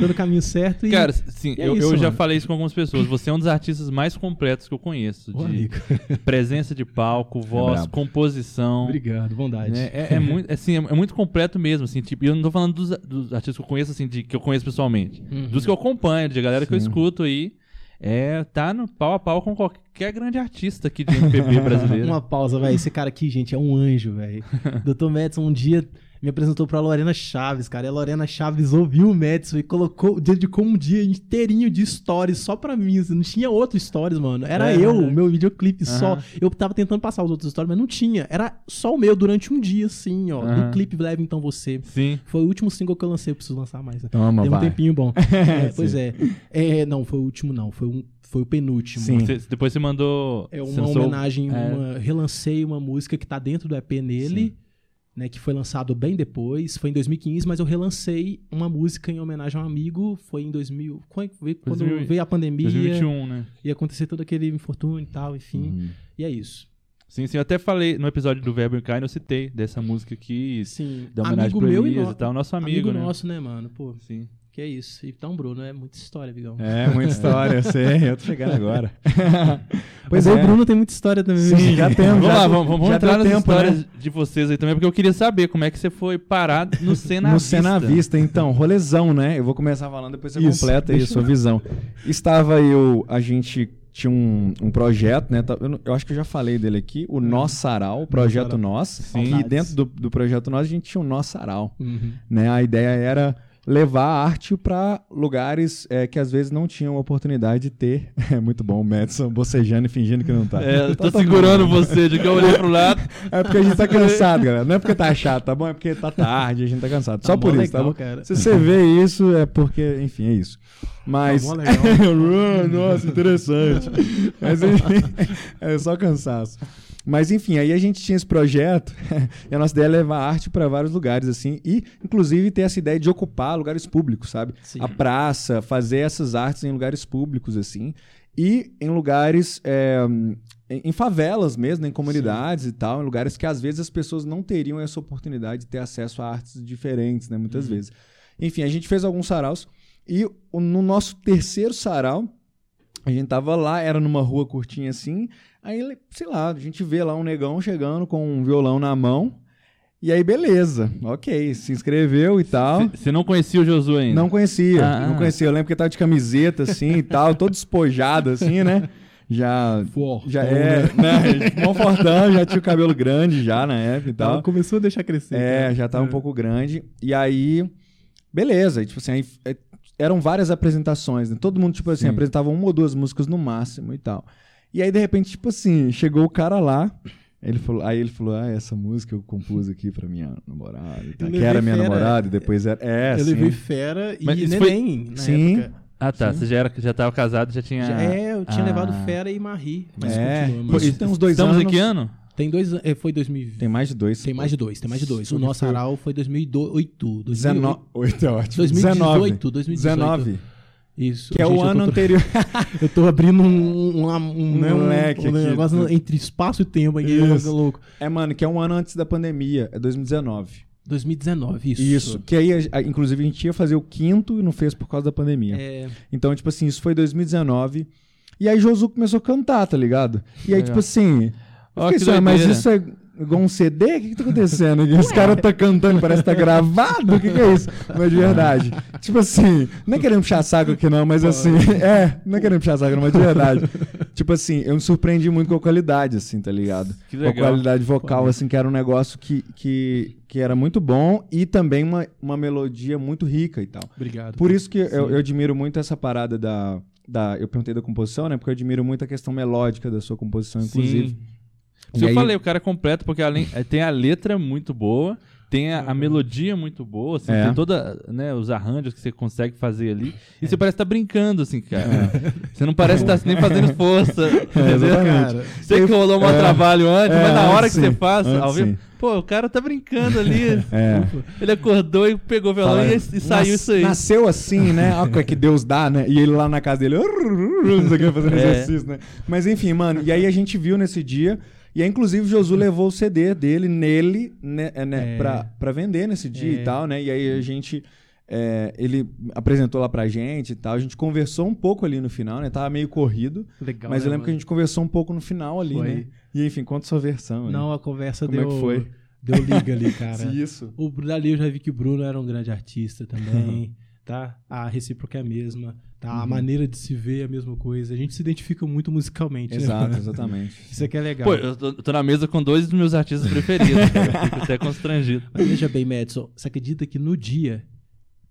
tô no caminho certo e. Cara, sim, e é eu, isso, eu já falei isso com algumas pessoas. Você é um dos artistas mais completos que eu conheço. Ô, De amigo. *laughs* presença de palco, voz, brabo. composição. Obrigado, bondade. né? É, é muito, assim, é, é muito completo mesmo, assim, tipo, e eu não tô falando dos, dos artistas que eu conheço, assim, de, que eu conheço pessoalmente. Uhum. Dos que eu acompanho, de galera que eu Sim. escuto aí. É, tá no pau a pau com qualquer grande artista aqui de MPB brasileiro. *laughs* Uma pausa, velho. Esse cara aqui, gente, é um anjo, velho. *laughs* Dr. Madison um dia me apresentou pra Lorena Chaves, cara. E a Lorena Chaves ouviu o Madison e colocou, dedicou um dia inteirinho de stories só pra mim. assim, Não tinha outro stories, mano. Era É, eu, o meu videoclipe só. Aham. Eu tava tentando passar os outros stories, mas não tinha. Era só o meu durante um dia, assim, ó. Aham. Do clipe Leve Então Você. Sim. Foi o último single que eu lancei, eu preciso lançar mais. né? Toma, Tem um vai. tempinho bom. *laughs* É, pois é. É, Não, foi o último, não. Foi, um, foi o penúltimo. Sim. Você- depois você mandou. É uma lançou- homenagem, é. uma, relancei uma música que tá dentro do EP nele, né, que foi lançado bem depois, foi em 2015, mas eu relancei uma música em homenagem a um amigo, foi em 2000, quando veio, quando 2000 veio a pandemia, 2021, né? ia acontecer todo aquele infortúnio e tal, enfim, Hum. e é isso. Sim, sim. Eu até falei no episódio do Verbo Encarne, eu citei dessa música aqui, Sim, da homenagem amigo pro meu e Elias no- e tal. Nosso amigo, né? nosso, né, mano, pô, Sim. Que é isso. Então, Bruno, é muita história, Vigão. É, muita história, eu sei, eu tô chegando agora. *laughs* Mas aí o Bruno tem muita história também. Sim, já temos. Vamos já- lá, vamos, vamos já entrar nas tempo, histórias né? de vocês aí também, porque eu queria saber como é que você foi parar no *laughs* Cena No. Cena Vista, então, rolezão, né? Eu vou começar falando, depois você Isso, completa aí a sua visão. Estava eu, a gente tinha um, um projeto, né? tá- Eu, eu acho que eu já falei dele aqui, o Nós Sarau, o Projeto. Nós. Sim. E dentro do, do Projeto Nós, a gente tinha o Nós Sarau. Uhum. né? A ideia era levar a arte para lugares é, que às vezes não tinham oportunidade de ter. *laughs* É muito bom o Madison bocejando e fingindo que não tá. É, eu tô Tá segurando você, de que eu olhei pro lado. *laughs* É porque a gente tá cansado, galera. Não é porque tá chato, tá bom? É porque tá tarde, a gente tá cansado. Só Tá por mó isso, tá legal, bom? cara. Se você vê isso, é porque, enfim, é isso. Mas. Tá legal. *laughs* Nossa, interessante. Mas enfim, é só cansaço. Mas enfim, aí a gente tinha esse projeto *laughs* e a nossa ideia é levar arte para vários lugares, assim, e inclusive ter essa ideia de ocupar lugares públicos, sabe? Sim. A praça, fazer essas artes em lugares públicos, assim, e em lugares. é, em favelas mesmo, em comunidades e tal, em lugares que às vezes as pessoas não teriam essa oportunidade de ter acesso a artes diferentes, né? Muitas vezes. Enfim, a gente fez alguns saraus e no nosso terceiro sarau, a gente tava lá, era numa rua curtinha assim, aí, sei lá, a gente vê lá um negão chegando com um violão na mão, e aí beleza, ok, se inscreveu e tal. Você não conhecia o Josué ainda? Não conhecia, Ah. não conhecia. Eu lembro que ele tava de camiseta assim e tal, todo despojado assim, né? Já. Fortão, Já é, né? Fortão, já tinha o cabelo grande já na época e Ela tal. começou a deixar crescer. É, cara. já tava um pouco grande. E aí, beleza. E, tipo assim, aí, é, eram várias apresentações, né? Todo mundo, tipo assim, Sim. apresentava uma ou duas músicas no máximo e tal. E aí, de repente, tipo assim, chegou o cara lá. Ele falou, aí ele falou: Ah, essa música eu compus aqui pra minha namorada. Eu que era minha fera. namorada e depois era. É, eu sim. levei Fera e Mas isso foi- Neném na Sim. época. Ah, tá. Você já, era, já tava casado, já tinha... Já- é, eu tinha Ah. levado Fera e Marie. Mas É, continua, isso mas- tem uns dois Estamos anos. em que ano? Tem dois é, Foi 2020. Tem mais de dois. Tem mais de dois, tem mais de dois. O nosso Aral foi 2008. 19. 2008. Oito é ótimo. 2018, 2018. 19. Isso. Que é Gente, o ano tô- anterior. *laughs* Eu tô abrindo um, um, um, Um um- leque um aqui. negócio entre espaço e tempo aqui. Isso. louco. É, mano, que é um ano antes da pandemia. É 2019. 2019, isso. Isso. Que aí, inclusive, a gente ia fazer o quinto e não fez por causa da pandemia. É, Então, tipo assim, isso foi 2019. E aí Josu começou a cantar, tá ligado? E aí, Legal. tipo assim. Ó, que assim, "Ah, mas doideira." isso é. igual um CD? O que, que tá acontecendo aqui? Os caras tá cantando, parece que tá gravado. O que, que é isso? Mas de verdade. *laughs* Tipo assim, não é querendo puxar saco aqui, não, mas assim, é, não é querendo puxar saco, não, mas de verdade. Tipo assim, eu me surpreendi muito com a qualidade, assim, tá ligado? Que Com a legal. qualidade vocal, assim, que era um negócio que, que, que era muito bom e também uma, uma melodia muito rica e tal. Obrigado. Por isso que eu, eu admiro muito essa parada da, da. Eu perguntei da composição, né? Porque eu admiro muito a questão melódica da sua composição, inclusive. Sim. Se eu aí- falei, o cara é completo, porque além, eh, tem a letra muito boa, tem a, a melodia muito boa, assim, É. tem toda, né, os arranjos que você consegue fazer ali. E você parece estar brincando, assim, cara. Você não parece estar nem fazendo força. *laughs* entendeu? exatamente. Sei que rolou um É. trabalho antes, É, mas na hora antes que você sim, faz, ao vivo, sim. pô, o cara tá brincando ali. É. Ele acordou e pegou o violão Fala, e, e saiu nas- isso aí. Nasceu assim, né? Olha o que Deus dá, né? E ele lá na casa dele, fazendo É. exercício, né? Mas enfim, mano, e aí a gente viu nesse dia. E aí, inclusive, o Josu *laughs* levou o CD dele nele, né, é, né, É. pra, pra vender nesse dia É. e tal, né? E aí a gente. é, ele apresentou lá pra gente e tal. A gente conversou um pouco ali no final, né? Tava meio corrido. legal. mas né, eu lembro que a mano? gente conversou um pouco no final ali, Foi. né? E enfim, conta sua versão. Não, a conversa Como é deu. que foi? Deu liga ali, cara. *laughs* Isso. O Bruno ali eu já vi que o Bruno era um grande artista também, *laughs* tá? A recíproca é a mesma, tá? A Uhum. maneira de se ver é a mesma coisa. A gente se identifica muito musicalmente, né? Exato, *laughs* exatamente. Isso aqui é legal. Pô, eu tô, tô na mesa com dois dos meus artistas preferidos, cara. Eu Fico até constrangido. *laughs* Mas veja bem, Madison, você acredita que no dia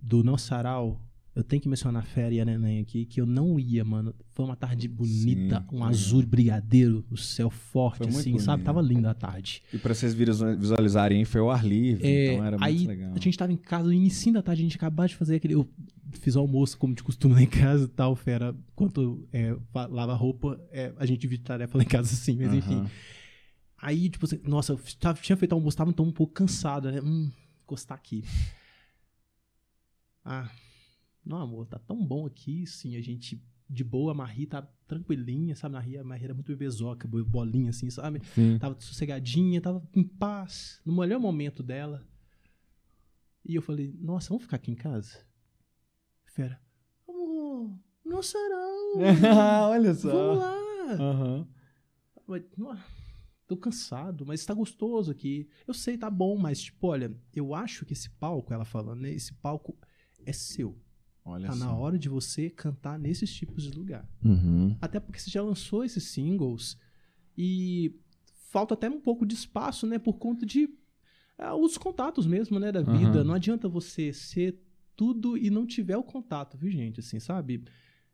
do nosso sarau, eu tenho que mencionar a Fera e a Neném aqui, que eu não ia, mano. Foi uma tarde bonita, Sim, um foi. azul brigadeiro, o céu forte, assim, sabe? Tava linda a tarde. E pra vocês visu- visualizarem, foi o ar livre, É, então era aí muito legal. a gente tava em casa, no início da tarde, a gente acabava de fazer aquele. Eu fiz o almoço, como de costume lá em casa e tal, fera. Enquanto é, lava roupa, é, a gente divide tarefa lá em casa assim, mas enfim. Aí, tipo assim, nossa, eu tava- tinha feito almoço, tava então um pouco cansado, né? Hum, encostar aqui. Ah, não, amor, tá tão bom aqui, sim, a gente de boa, a Marie tá tranquilinha, sabe? A Marie, a Marie era muito bebezoca, bo- bolinha assim, sabe? Sim. Tava sossegadinha, tava em paz, no melhor momento dela. E eu falei, nossa, vamos ficar aqui em casa? Fera, amor, no sarau, *laughs* Olha vamos só. lá. Aham. Mas, não, tô cansado, mas tá gostoso aqui. Eu sei, tá bom, mas, tipo, olha, eu acho que esse palco, ela falando, né? Esse palco é seu. Olha Tá na hora de você cantar nesses tipos de lugar. Uhum. Até porque você já lançou esses singles e falta até um pouco de espaço, né? Por conta de ah, os contatos mesmo, né? Da vida. Aham. Não adianta você ser tudo e não tiver o contato, viu, gente? Assim, sabe?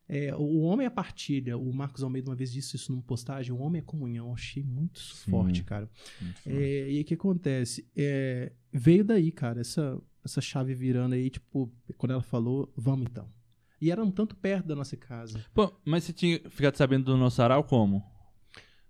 É, o homem é partilha. O Marcos Almeida uma vez disse isso numa postagem. O homem é comunhão. Eu achei muito forte, cara. Muito forte. É, e o que acontece? É, veio daí, cara, essa, essa chave virando aí, tipo, quando ela falou, vamos então. E era um tanto perto da nossa casa. Pô, mas você tinha ficado sabendo do nosso sarau como?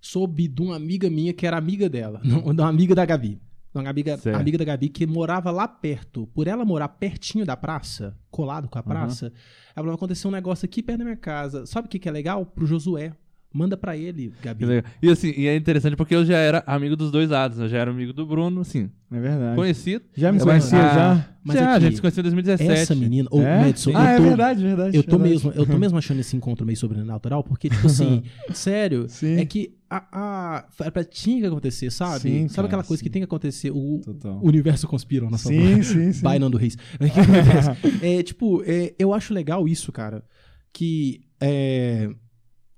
soube de uma amiga minha que era amiga dela, *laughs* não, uma amiga da Gabi. Uma amiga, Certo. amiga da Gabi que morava lá perto. Por ela morar pertinho da praça, colado com a praça, ela falou: aconteceu um negócio aqui perto da minha casa. Sabe o que, que é legal? Pro Josué. Manda pra ele, Gabi. E assim, e é interessante porque eu já era amigo dos dois lados. Eu já era amigo do Bruno, assim, É verdade. conhecido. Já me Mas- conhecia, Ah, já? Mas já, aqui, a gente se conheceu em 2017. Essa menina, ô, é? Madison, ah, eu tô, é verdade, verdade. eu tô verdade. mesmo, eu tô *laughs* mesmo achando esse encontro meio sobrenatural, porque, tipo *laughs* assim, sério, Sim. é que a, a, tinha que acontecer, sabe? Sim, sabe cara, aquela coisa sim. que tem que acontecer? O, o universo conspira nosso favor. Sim, sim, sim. Reis. *laughs* É, tipo, é, eu acho legal isso, cara. Que é,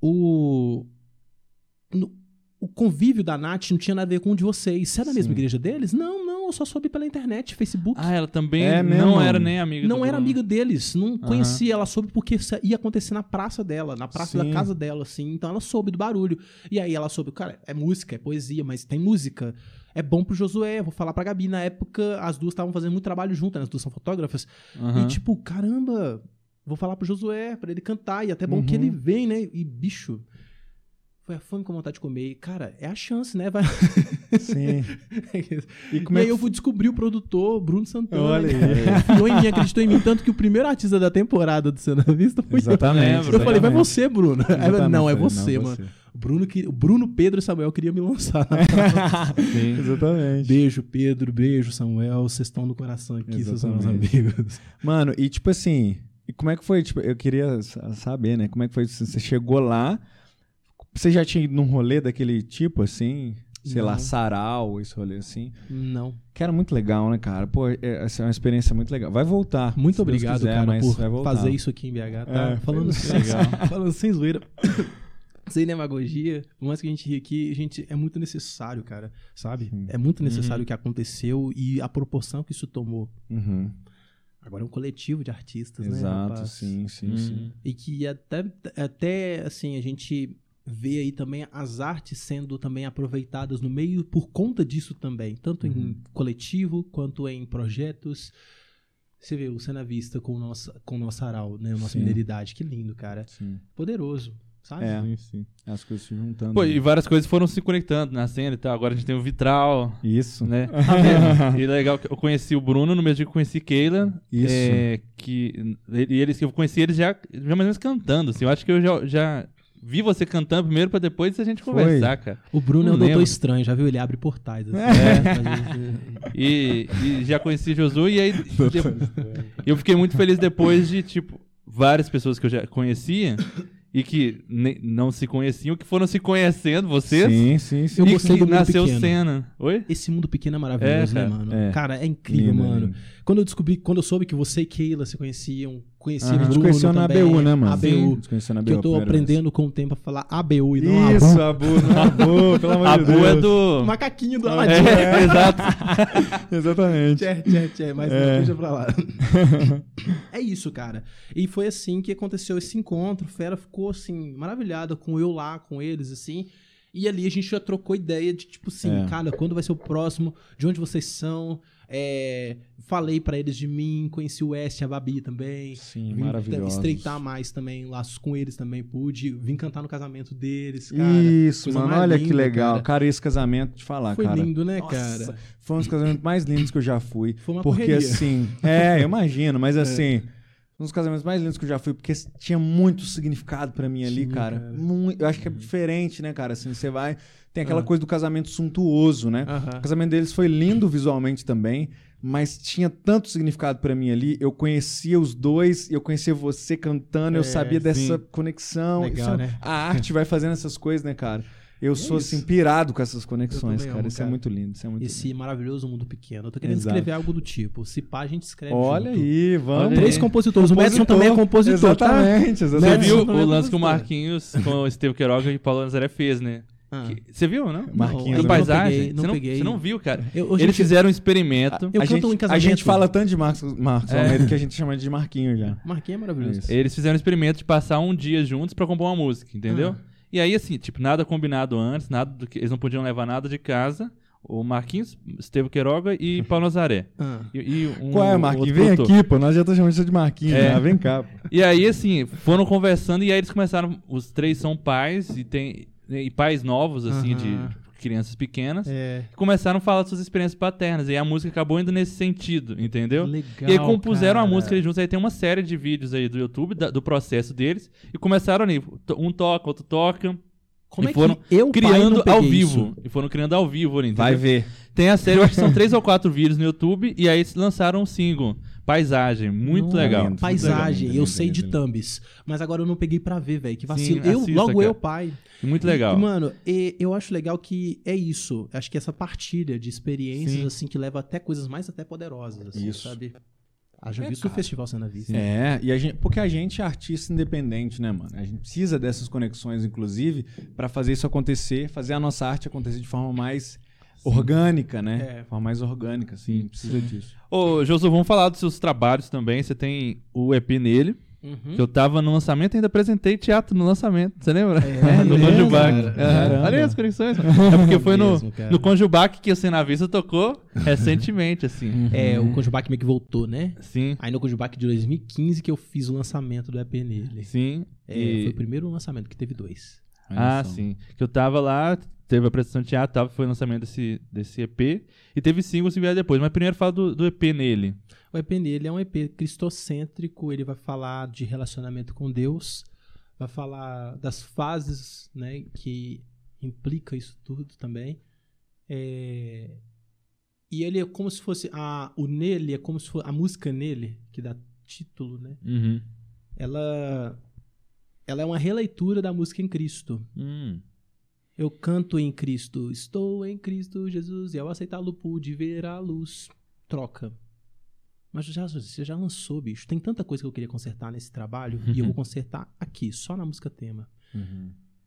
o, no- o convívio da Nath não tinha nada a ver com o de vocês. Você é da mesma igreja deles? Não, não, eu só soube pela internet, Facebook. Ah, ela também É mesmo? não era nem amiga não do era Bruno. amiga deles, não conhecia. Ela soube porque isso ia acontecer na praça dela, na praça Sim. da casa dela, assim. Então ela soube do barulho. E aí ela soube, cara, é música, é poesia, mas tem música. É bom pro Josué, vou falar pra Gabi. Na época, as duas estavam fazendo muito trabalho juntas, né? as duas são fotógrafas. Aham. E tipo, caramba, vou falar pro Josué pra ele cantar. E até bom Uhum. que ele vem, né? E bicho, foi a fome com vontade de comer. E, cara, é a chance, né? Vai... Sim. *laughs* e como é aí que eu fui descobrir o produtor, Bruno Santana. Olha aí. Confiou em mim, acreditou em mim. Tanto que o primeiro artista da temporada do Cena Vista foi Exatamente. eu. Eu falei, vai exatamente. você, Bruno. Falei, Exatamente, não, é você, mano. O Bruno, que... o Bruno, Pedro e Samuel queriam me lançar. *laughs* Sim. Exatamente. beijo, Pedro. Beijo, Samuel. Vocês estão no coração aqui, vocês são meus Exatamente. amigos. Mano, e tipo assim, e como é que foi? Tipo, eu queria sa- saber, né? Como é que foi? Você chegou lá, você já tinha ido num rolê daquele tipo, assim? Sei lá, Não. sarau, esse rolê assim. Não. Que era muito legal, né, cara? Pô, é, essa é uma experiência muito legal. Vai voltar. Muito obrigado, quiser, cara, por fazer isso aqui em BH, tá? É, falando, sem, *laughs* falando sem zoeira. *coughs* sem demagogia. Por mais que a gente ri aqui, gente, é muito necessário, cara. Sabe? Sim. É muito necessário Uhum. o que aconteceu e a proporção que isso tomou. Uhum. Agora é um coletivo de artistas, né? Exato, sim, sim, Uhum. sim. E que até, até assim, a gente vê aí também as artes sendo também aproveitadas no meio por conta disso também, tanto Uhum. em coletivo quanto em projetos. Você vê o Cena Vista com o nosso, com o nosso aral, né? A nossa Sim. mineridade. Que lindo, cara. sim. Poderoso, sabe? É. Sim, sim. As coisas se juntando. Pô, e várias coisas foram se conectando na cena e tal. Agora a gente tem o Vitral, Isso. né? *laughs* e legal que eu conheci o Bruno no mesmo dia que eu conheci Keila. Isso. É, que, e eles que eu conheci eles já, já mais ou menos cantando. Assim. Eu acho que eu já, já vi você cantando primeiro pra depois a gente Foi. conversar, cara. O Bruno Não é o doutor estranho, já viu? Ele abre portais. Assim, É. né? E, e já conheci Josu e aí de- eu fiquei muito feliz depois de, tipo, várias pessoas que eu já conhecia e que ne- não se conheciam, que foram se conhecendo, vocês. Sim, sim, sim. Eu e gostei que nasceu pequeno. cena. Oi? Esse mundo pequeno é maravilhoso, É, né, mano? É. Cara, é incrível, Lindo, mano. lindo. Quando eu descobri, quando eu soube que você e Keila se conheciam, conhecia Aham. o A gente conheceu na também, ABU, né, mano? ABU. Nos conheceu na Que eu ABU, tô primeira vez. aprendendo com o tempo a falar ABU e não Isso, ABU. Abu, não Abu, pelo amor *laughs* A de Bu Deus. é O do. macaquinho do É, Aladdin. *laughs* exato. *laughs* Exatamente. Tchê, tchê, tchê, mas É. não, deixa pra lá. é isso, cara. E foi assim que aconteceu esse encontro. Fera ficou, assim, maravilhada com eu lá, com eles, assim. E ali a gente já trocou ideia de, tipo assim, É. cara, quando vai ser o próximo? De onde vocês são? É, falei pra eles de mim, conheci o West e a Babi também. Sim, maravilhoso. estreitar mais também laços com eles também, pude. Vim cantar no casamento deles, cara. Isso, coisa mano, olha que linda, legal. cara. Cara. esse casamento, te falar, Foi cara. lindo, né, Nossa, cara? Foi um dos casamentos mais lindos que eu já fui. Foi uma porque correria. assim, *laughs* é, eu imagino, mas assim, um dos casamentos mais lindos que eu já fui, porque tinha muito significado pra mim ali, Tinha, cara. cara. Eu acho que é diferente, né, cara? Assim, você vai, tem aquela Ah. coisa do casamento suntuoso, né? Aham. O casamento deles foi lindo visualmente também, mas tinha tanto significado pra mim ali. Eu conhecia os dois, eu conhecia você cantando, eu É, sabia dessa sim. conexão. Legal, Isso é- né? A arte vai fazendo essas coisas, né, cara? Eu sou isso. assim pirado com essas conexões, cara. amo, Isso cara. é muito lindo, isso é muito Esse lindo. maravilhoso mundo pequeno. Eu tô querendo Exato. escrever algo do tipo. Se pá, a gente escreve Olha junto. aí, vamos. Olha Três aí. compositores. O Madison também é compositor, tá? Exatamente, Você exatamente. viu o é lance que o compositor. Marquinhos com o Esteve Queiroga e Paulo Nazaré fez, né? Ah. Que- Você viu, não? Marquinhos, não paisagem? peguei, não você, não, peguei. você não viu, cara. Eu- Eles gente, fizeram um experimento. Eu a, canto gente, em a gente fala tanto de Marcos, Marcos É. Almeida que a gente chama de Marquinho já. Marquinhos é maravilhoso. Eles fizeram um experimento de passar um dia juntos pra compor uma música, entendeu? Ah. E aí, assim, tipo, nada combinado antes, nada do que. Eles não podiam levar nada de casa. O Marquinhos, Esteve Queiroga e *laughs* Paulo Nazaré. Ah. E, e um, Qual é, Marquinhos? Vem produtor. aqui, pô. Nós já estamos chamando isso de Marquinhos. É. já. Vem cá, pô. E aí, assim, foram conversando e aí eles começaram. Os três são pais e tem. E pais novos, assim, de crianças pequenas. É. Começaram a falar de suas experiências paternas. E a música acabou indo nesse sentido, entendeu? Legal, E aí compuseram a cara. música eles juntos. Aí tem uma série de vídeos aí do YouTube, da- do processo deles. E começaram ali. Um toca, outro toca. Como e é foram que eu, criando ao vivo. isso? E foram criando ao vivo ali, entendeu? Vai ver. Tem a série, acho que são três ou quatro vídeos no YouTube. E aí lançaram um single. Paisagem. Muito Nossa, legal. lindo. Paisagem, Lindo, eu lindo, sei de thumbs. Mas agora eu não peguei pra ver, velho. Que vacilo. Sim, eu, assista, logo cara. eu, pai. Muito legal. E, mano, e- eu acho legal que é isso. Acho que essa partilha de experiências, Sim. assim, que leva até coisas mais até poderosas, assim, Isso. sabe? Haja É, visto o festival sendo vista. É, e a gente, porque a gente é artista independente, né, mano? A gente precisa dessas conexões, inclusive, pra fazer isso acontecer, fazer a nossa arte acontecer de forma mais orgânica, né? É. Forma mais orgânica, sim. A gente precisa disso. Ô, Josu, vamos falar dos seus trabalhos também. Você tem o EP nele. Uhum. Que eu tava no lançamento e ainda apresentei teatro no lançamento. Você lembra? É *laughs* no mesmo, Conjubac. Caramba. Olha aí as conexões. É porque foi no, Mesmo, no Conjubac que o Cena Vista tocou recentemente, assim. É, o Conjubac meio que voltou, né? Sim, Aí no Conjubac de 2015 que eu fiz o lançamento do EP nele. sim. É, E- Foi o primeiro lançamento, que teve dois. Ah, sim. Que eu tava lá, teve a apresentação de teatro, tava, foi o lançamento desse, desse EP. E teve singles que vieram depois. Mas primeiro fala do, do EP nele. O EP nele é um EP cristocêntrico, ele vai falar de relacionamento com Deus, vai falar das fases, né, que implica isso tudo também. É, E ele é como se fosse a o nele é como se fosse a música nele que dá título, né? Uhum. Ela ela é uma releitura da música em Cristo. Hum. Eu canto em Cristo, estou em Cristo Jesus, e ao aceitá-lo pude ver a luz. Troca. Mas já, você já lançou, bicho. Tem tanta coisa que eu queria consertar nesse trabalho, e eu vou *laughs* consertar aqui, só na música tema.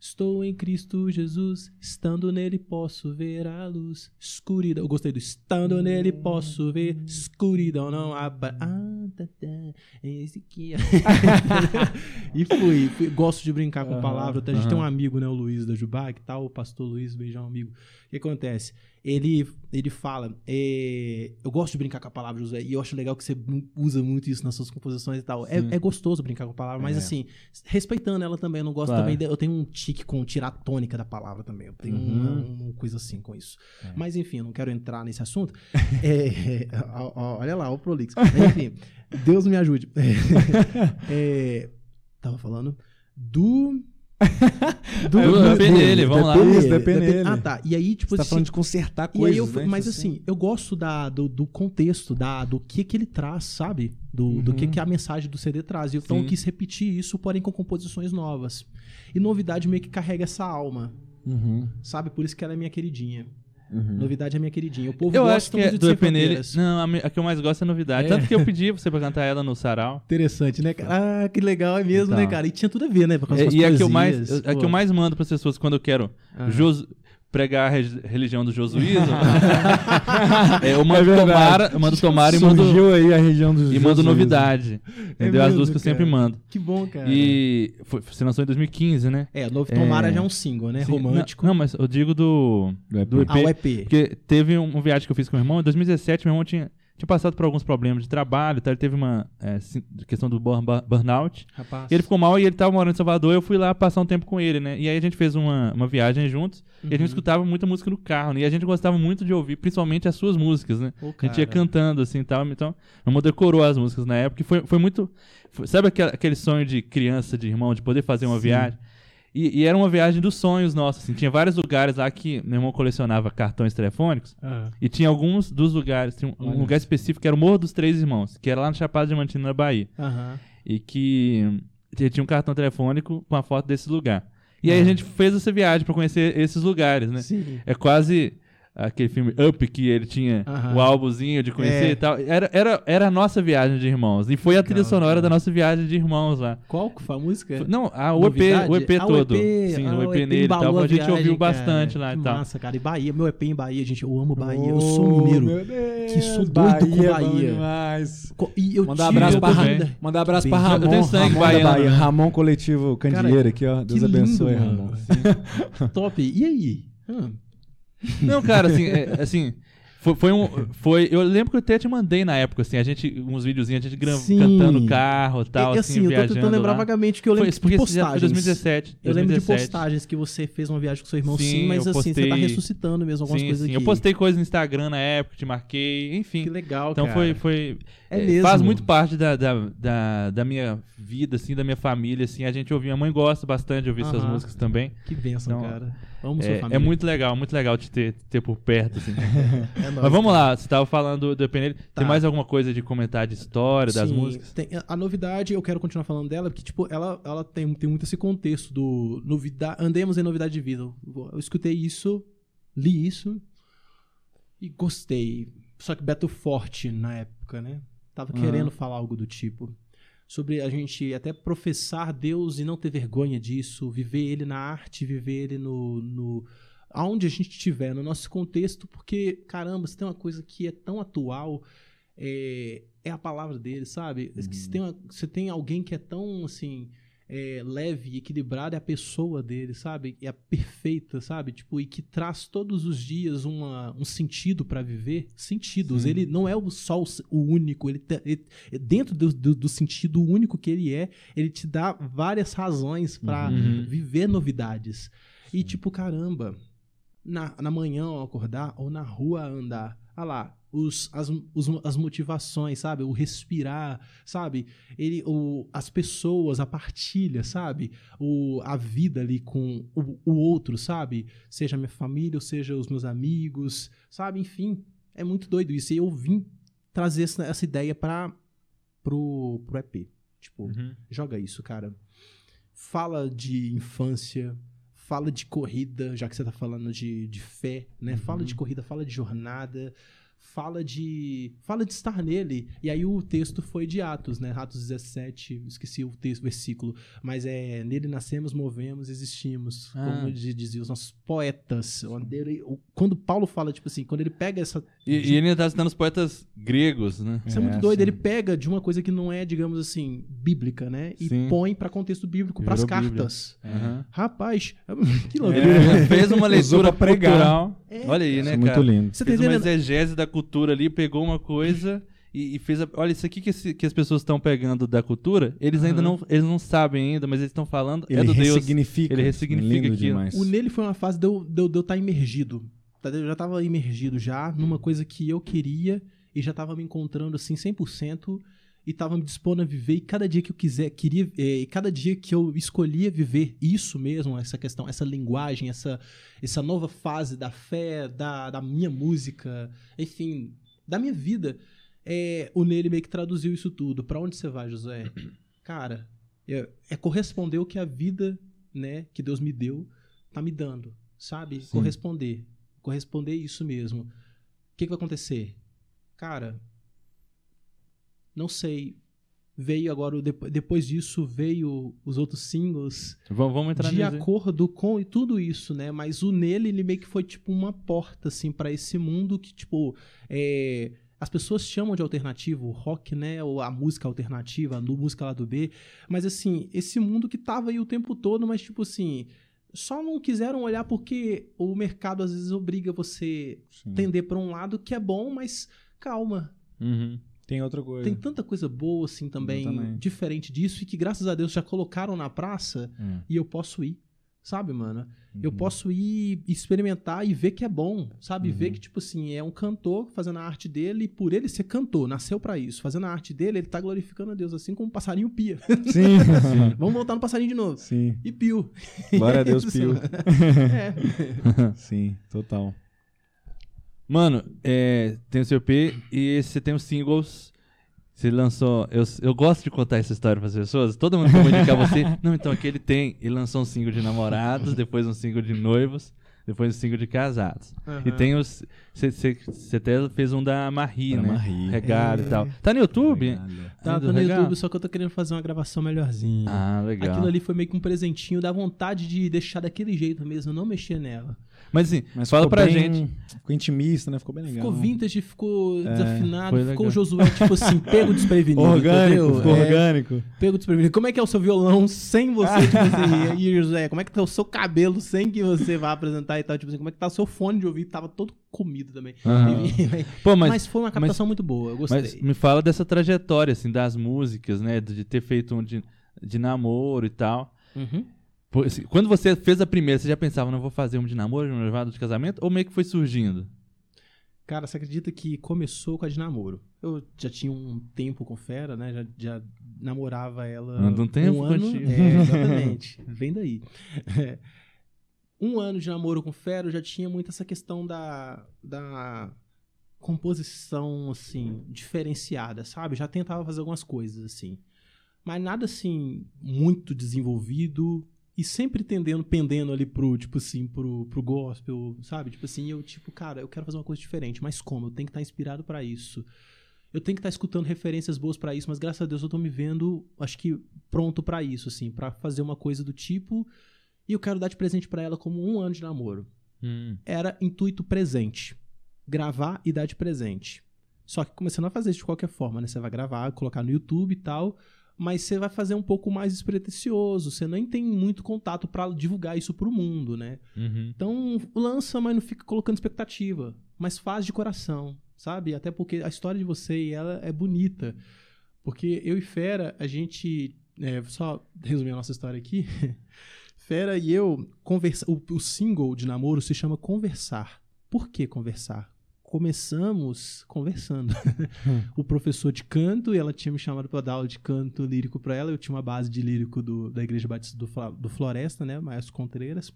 Estou em Cristo Jesus, estando nele posso ver a luz. Escuridão. Eu gostei do estando nele posso ver escuridão. Não aba. Ah, tá, tá. Esse aqui. *laughs* e fui, fui. Gosto de brincar com Aham, palavras. A gente tem um amigo, né? O Luiz da Jubac, tal. O pastor Luiz, beijão, amigo. O que acontece? Ele, ele fala. é, eu gosto de brincar com a palavra, José. E eu acho legal que você usa muito isso nas suas composições e tal. É, é gostoso brincar com a palavra, mas É. assim, respeitando ela também. Eu não gosto Claro. também. de- eu tenho um tique com tirar a tônica da palavra também. Eu tenho Uhum. uma, uma coisa assim com isso. É. Mas enfim, eu não quero entrar nesse assunto. *laughs* É, ó, ó, olha lá, o Prolix. Mas, enfim, Deus me ajude. *laughs* É, tava falando do. *laughs* Do DPNL, vamos lá. Isso, DPNL. DPNL. Ah, tá. E aí, tipo Você tá assim, falando de consertar e coisas, aí eu, né? mas Tipo assim, eu gosto da, do, do contexto, da, do que que ele traz, sabe? Do, do que Uhum. que a mensagem do CD traz. Então eu Sim. quis repetir isso, porém com composições novas. E novidade meio que carrega essa alma, Uhum, sabe? Por isso que ela é minha queridinha. Uhum. Novidade é minha queridinha. O povo Eu gosta acho que é muito de do Sem EP nele. Fronteiras. Não, a, a que eu mais gosto é novidade. É. Tanto que eu pedi pra você pra cantar ela no sarau. Interessante, né, cara? Ah, que legal, é mesmo, Então. né, cara? E tinha tudo a ver, né? Com as É, e a que, eu mais, a que eu mais mando pras pessoas quando eu quero Ah. Jos- pregar a re- religião do Josuísmo, *laughs* é, eu mando É tomara, eu mando tomara e mando, Surgiu aí a região dos e mando novidade. Entendeu? As duas que eu sempre mando. Que bom, cara. E foi, você lançou em 2015, né? É, Novo Tomara É. já é um single, né? Sim, Romântico. Não, não, mas eu digo do, Do EP. do EP. Ah, o EP. Porque teve um- uma viagem que eu fiz com meu irmão. Em 2017, meu irmão tinha, tinha passado por alguns problemas de trabalho. Tá? Ele teve uma é, questão do burn- burnout. Rapaz. E ele ficou mal e ele tava morando em Salvador. Eu fui lá passar um tempo com ele, né? E aí a gente fez uma, uma viagem juntos. E a gente Uhum. escutava muita música no carro, né? E a gente gostava muito de ouvir, principalmente as suas músicas, né? Ô, A gente ia cantando assim e tal. Então, meu irmão decorou as músicas na época. E foi, foi muito. foi- sabe aquele, aquele sonho de criança, de irmão, de poder fazer uma Sim. viagem? E, e era uma viagem dos sonhos nossos. Assim. Tinha vários lugares lá que meu irmão colecionava cartões telefônicos. Ah, E tinha alguns dos lugares. Tinha um, um lugar específico que era o Morro dos Três Irmãos, que era lá no Chapada Diamantina, na Bahia. Aham. E que tinha um cartão telefônico com a foto desse lugar. E aí a gente fez essa viagem pra conhecer esses lugares, né? Sim. É quase aquele filme Up que ele tinha Aham. o álbumzinho de conhecer É. e tal. Era, era, era a nossa viagem de irmãos. E foi a Legal, trilha sonora cara. da nossa viagem de irmãos lá. Qual que foi a música? Não, ah, o EP, o EP Ah, todo. EP, Sim, ah, o EP nele e tal. A gente viagem, ouviu cara. bastante lá que e tal. Massa, cara. E Bahia, meu EP em Bahia, gente. Eu amo Bahia. eu sou Oh, mineiro. Deus, que sou doido com é bom Bahia. demais. Co- E eu Mandar tive abraço a pra. Ramon. Mandar abraço pra Eu Ramon. tenho sangue Ramon Bahia. Ramon Coletivo Candeeiro aqui, ó. Deus abençoe. Ramon. Top. E aí? Ah, Não, cara, assim, é, assim foi, foi um. Foi, eu lembro que eu até te mandei na época, assim, a gente, uns videozinhos, a gente gra- Sim. cantando no carro e tal, e, assim, assim, eu tô tentando lembrar lá. vagamente que eu lembro foi, porque de já foi postagens. 2017. Eu lembro de 2017. postagens que você fez uma viagem com seu irmão, sim, Sim, mas assim, você tá postei- ressuscitando mesmo algumas sim, coisas sim. aqui. Eu postei coisas no Instagram na época, te marquei, enfim. Que legal, Então cara. foi, foi É eh, mesmo. faz muito parte da, da, da, da minha vida, assim, da minha família, assim, a gente ouve, minha mãe gosta bastante de ouvir suas Aham. músicas também. Que bênção, Então, cara. Amo sua É, família. é muito legal, muito legal te ter, ter por perto, assim. *laughs* É nóis, Mas vamos cara. lá, você tava falando do nele. Tá. Tem mais alguma coisa de comentar de história das Sim, músicas? tem- a novidade, eu quero continuar falando dela, porque, tipo, ela, ela tem, tem muito esse contexto do novidade, andemos em novidade de vida. Eu, escutei isso, li isso e gostei. Só que Beto Forte, na época, né? Tava Aham. querendo falar algo do tipo. Sobre a gente até professar Deus e não ter vergonha disso, viver ele na arte, viver ele no, no aonde a gente estiver, no nosso contexto, porque, caramba, se tem uma coisa que é tão atual, é, é a palavra dele, sabe? Que Se, tem uma- se tem alguém que é tão, assim, é, leve e equilibrado, é a pessoa dele, sabe? É a perfeita, sabe? Tipo, e que traz todos os dias uma, um sentido pra viver. Sentidos. Sim. Ele não é o- só o, único. Ele, ele- dentro do, do- do sentido único que ele é, ele te dá várias razões pra Uhum. viver novidades. E tipo, caramba, na, na manhã ao acordar ou na rua andar, ah lá, os, as, os- as motivações, sabe? O respirar, sabe? Ele, o, as pessoas, a partilha, sabe? O, a vida ali com o, o outro, sabe? Seja minha família ou seja os meus amigos, sabe? Enfim, é muito doido isso. E eu vim trazer essa, essa ideia para pro, pro EP. Tipo, Uhum. joga isso, cara. Fala de infância, fala de corrida, já que você tá falando de, de fé, né? Fala de corrida, fala de jornada, fala de fala de estar nele. E aí o texto foi de Atos, né? Atos 17, esqueci o texto, versículo, mas é nele nascemos, movemos, existimos, Ah. como di- diziam os nossos poetas. Onde ele- o- Quando Paulo fala tipo assim, quando ele pega essa E, e ele tá citando os poetas gregos, né? isso é, É, muito doido. sim. Ele pega de uma coisa que não é, digamos assim, bíblica, né? E Sim. põe pra contexto bíblico, pras virou Bíblia. cartas. Aham. Rapaz, *laughs* que loucura. Ele fez uma leitura pregar. É, Olha aí, Isso né, é muito cara? lindo. Você tá fez uma entendendo? exegese da cultura ali, pegou uma coisa e, e fez a... Olha, isso aqui que, esse- que as pessoas estão pegando da cultura, eles ainda Aham. não, eles não sabem ainda, mas eles estão falando, Ele é do Deus. ressignifica. Ele ressignifica Lindo aquilo. demais. O nele foi uma fase de eu estar de eu tá imergido. tá? Eu já tava imergido já numa coisa que eu queria e já tava me encontrando assim 100% e tava me dispondo a viver e cada dia que eu quiser, queria, eh, e cada dia que eu escolhia viver isso mesmo, essa questão, essa linguagem, essa, essa nova fase da fé, da, da minha música, enfim, da minha vida, é, o Nele meio que traduziu isso tudo. Pra onde você vai, José? *clears throat* Cara, é, é corresponder o que a vida, né, que Deus me deu, tá me dando, sabe? Sim. Corresponder. Corresponder isso mesmo. O que, que vai acontecer? Cara, não sei. Veio agora, depois disso, veio os outros singles Vamos, vamos entrar de aí. acordo com e tudo isso, né? Mas o nele, ele meio que foi tipo uma porta, assim, pra esse mundo que, tipo, é, as pessoas chamam de alternativo, o rock, né? Ou a música alternativa, a música lá do B. Mas, assim, esse mundo que tava aí o tempo todo, mas, tipo assim, só não quiseram olhar porque o mercado às vezes obriga você Sim. tender pra um lado que é bom, mas calma. Uhum. Tem outra coisa. Tem tanta coisa boa, assim, também, Exatamente. diferente disso, e que graças a Deus já colocaram na praça É. e eu posso ir, sabe, mano? Eu Uhum. posso ir experimentar e ver que é bom, sabe? Uhum. Ver que, tipo assim, é um cantor fazendo a arte dele e por ele ser cantor, nasceu pra isso. Fazendo a arte dele, ele tá glorificando a Deus, assim como o passarinho pia. Sim, *laughs* sim. Vamos voltar no passarinho de novo. Sim. E pio. Glória a Deus, *laughs* Pio. É. *laughs* Sim, total. Mano, é, tem o seu EP e você tem os singles. Você lançou. Eu, eu gosto de contar essa história para as pessoas. Todo mundo vou indicar você. *laughs* Não, então aqui ele tem. Ele lançou um single de namorados, depois um single de noivos, depois um single de casados. E Aham. tem os. Você até fez um da Marie, Da né? Marie. Regalo É. e tal. Tá no YouTube? Tá, tá no Regalo? YouTube, só que eu tô querendo fazer uma gravação melhorzinha. Ah, legal. Aquilo ali foi meio que um presentinho, dá vontade de deixar daquele jeito mesmo, não mexer nela. Mas assim, Mas fala pra bem- gente. Ficou intimista, né? Ficou bem legal. Ficou vintage, ficou É, desafinado, ficou legal. o Josué, tipo assim, *laughs* pego desprevenido. Orgânico, entendeu? ficou É, orgânico. Pego desprevenido. Como é que é o seu violão sem você, tipo assim, *laughs* e aí, José, como é que tá o seu cabelo sem que você vá apresentar e tal, tipo assim, como é que tá o seu fone de ouvido, tava todo comido também. Enfim, Pô, mas, mas, foi uma captação muito boa, eu gostei. mas me fala dessa trajetória, assim, das músicas, né? De ter feito um de, de namoro e tal. Uhum. Assim, Quando você fez a primeira, você já pensava, não vou fazer um de namoro, um noivado de casamento? Ou meio que foi surgindo? Cara, você acredita que começou com a de namoro? Eu já tinha um tempo com Fera, né? Já, já namorava ela. Anda um tempo ano. contigo. É, *laughs* exatamente. Vem daí. É. Um ano de namoro com Fera, eu já tinha muito essa questão da, da composição, assim, diferenciada, sabe? Já tentava fazer algumas coisas, assim. Mas nada, assim, muito desenvolvido e sempre tendendo, pendendo ali pro, tipo assim, pro, pro gospel, sabe? Tipo assim, eu, tipo, cara, eu quero fazer uma coisa diferente, mas como? Eu tenho que estar inspirado pra isso. Eu tenho que estar escutando referências boas pra isso, mas graças a Deus eu tô me vendo, acho que pronto pra isso, assim, pra fazer uma coisa do tipo. E eu quero dar de presente pra ela como um ano de namoro. Hum. Era intuito presente. Gravar e dar de presente. Só que começando a fazer isso de qualquer forma, né? Você vai gravar, colocar no YouTube e tal, mas você vai fazer um pouco mais despretensioso. Você nem tem muito contato pra divulgar isso pro mundo, né? Uhum. Então, lança, mas não fica colocando expectativa. Mas faz de coração, sabe? Até porque a história de você e ela é bonita. Porque eu e Fera, a gente. é, só resumir a nossa história aqui. *laughs* Fera e eu, conversa, o, o single de namoro se chama Conversar. Por que conversar? Começamos conversando. *laughs* o professor de canto, e ela tinha me chamado para dar aula de canto lírico para ela. Eu tinha uma base de lírico do- da Igreja Batista do, do Floresta, né? Maestro Contreiras.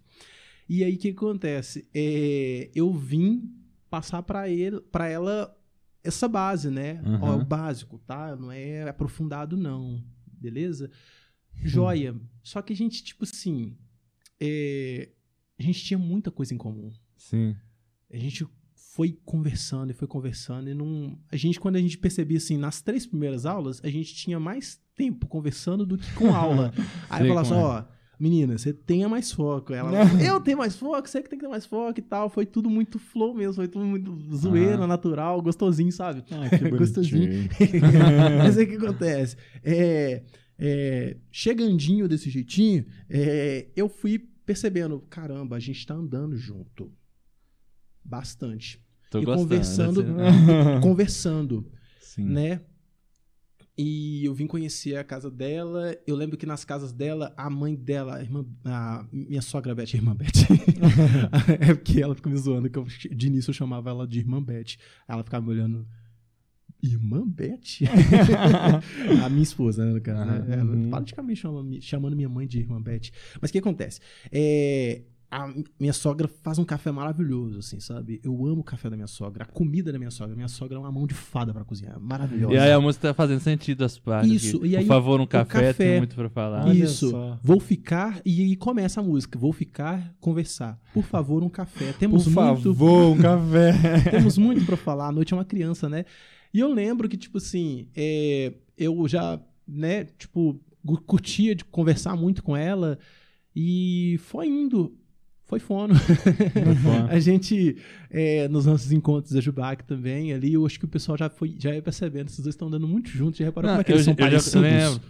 E aí o que acontece? É, eu vim passar para ele, para ela essa base, né? Uhum. Ó, o básico, tá? Não é aprofundado não, beleza? Joia. Só que a gente tipo assim, é, a gente tinha muita coisa em comum. Sim. A gente foi conversando e foi conversando e não... A gente, quando a gente percebia, assim, nas três primeiras aulas, a gente tinha mais tempo conversando do que com *laughs* aula. Aí Sei falava assim, é. ó, menina, você tenha mais foco. Ela, *laughs* eu tenho mais foco, você que tem que ter mais foco e tal. Foi tudo muito flow mesmo, foi tudo muito zoeira, Ah. natural, gostosinho, sabe? Ah, que *laughs* Gostosinho. Mas aí o que acontece? É, é, chegandinho desse jeitinho, é, eu fui percebendo, caramba, a gente tá andando junto. Bastante. Tô e gostando. conversando, né? *laughs* *laughs* conversando, Sim. né? E eu vim conhecer a casa dela. Eu lembro que nas casas dela, a mãe dela, a irmã, a minha sogra Beth, a irmã Beth. *laughs* é porque ela ficou me zoando, que eu, de início eu chamava ela de irmã Beth. Ela ficava me olhando. Irmã Beth? a minha esposa, né, no caso. né? Ela Uhum. praticamente chama- chamando minha mãe de irmã Beth. Mas o que acontece? É, a minha sogra faz um café maravilhoso, assim, sabe? Eu amo o café da minha sogra, a comida da minha sogra. Minha sogra é uma mão de fada pra cozinhar, maravilhosa. E aí a música tá fazendo sentido as partes. Isso, aqui. e aí Por favor, um café, café- tem muito pra falar. Isso. Vou ficar e aí começa a música. Vou ficar, conversar. Por favor, um café. Temos Por muito, favor, um café. *laughs* temos muito pra falar. A noite é uma criança, né? E eu lembro que tipo assim, é, eu já, né, tipo, curtia de conversar muito com ela e foi indo, foi fono. *laughs* a gente, é, nos nossos encontros da Jubac também, ali, eu acho que o pessoal já foi, já ia percebendo, esses dois estão andando muito juntos, já reparou Não, como é que eles eu- são eu já- parecidos? lembro.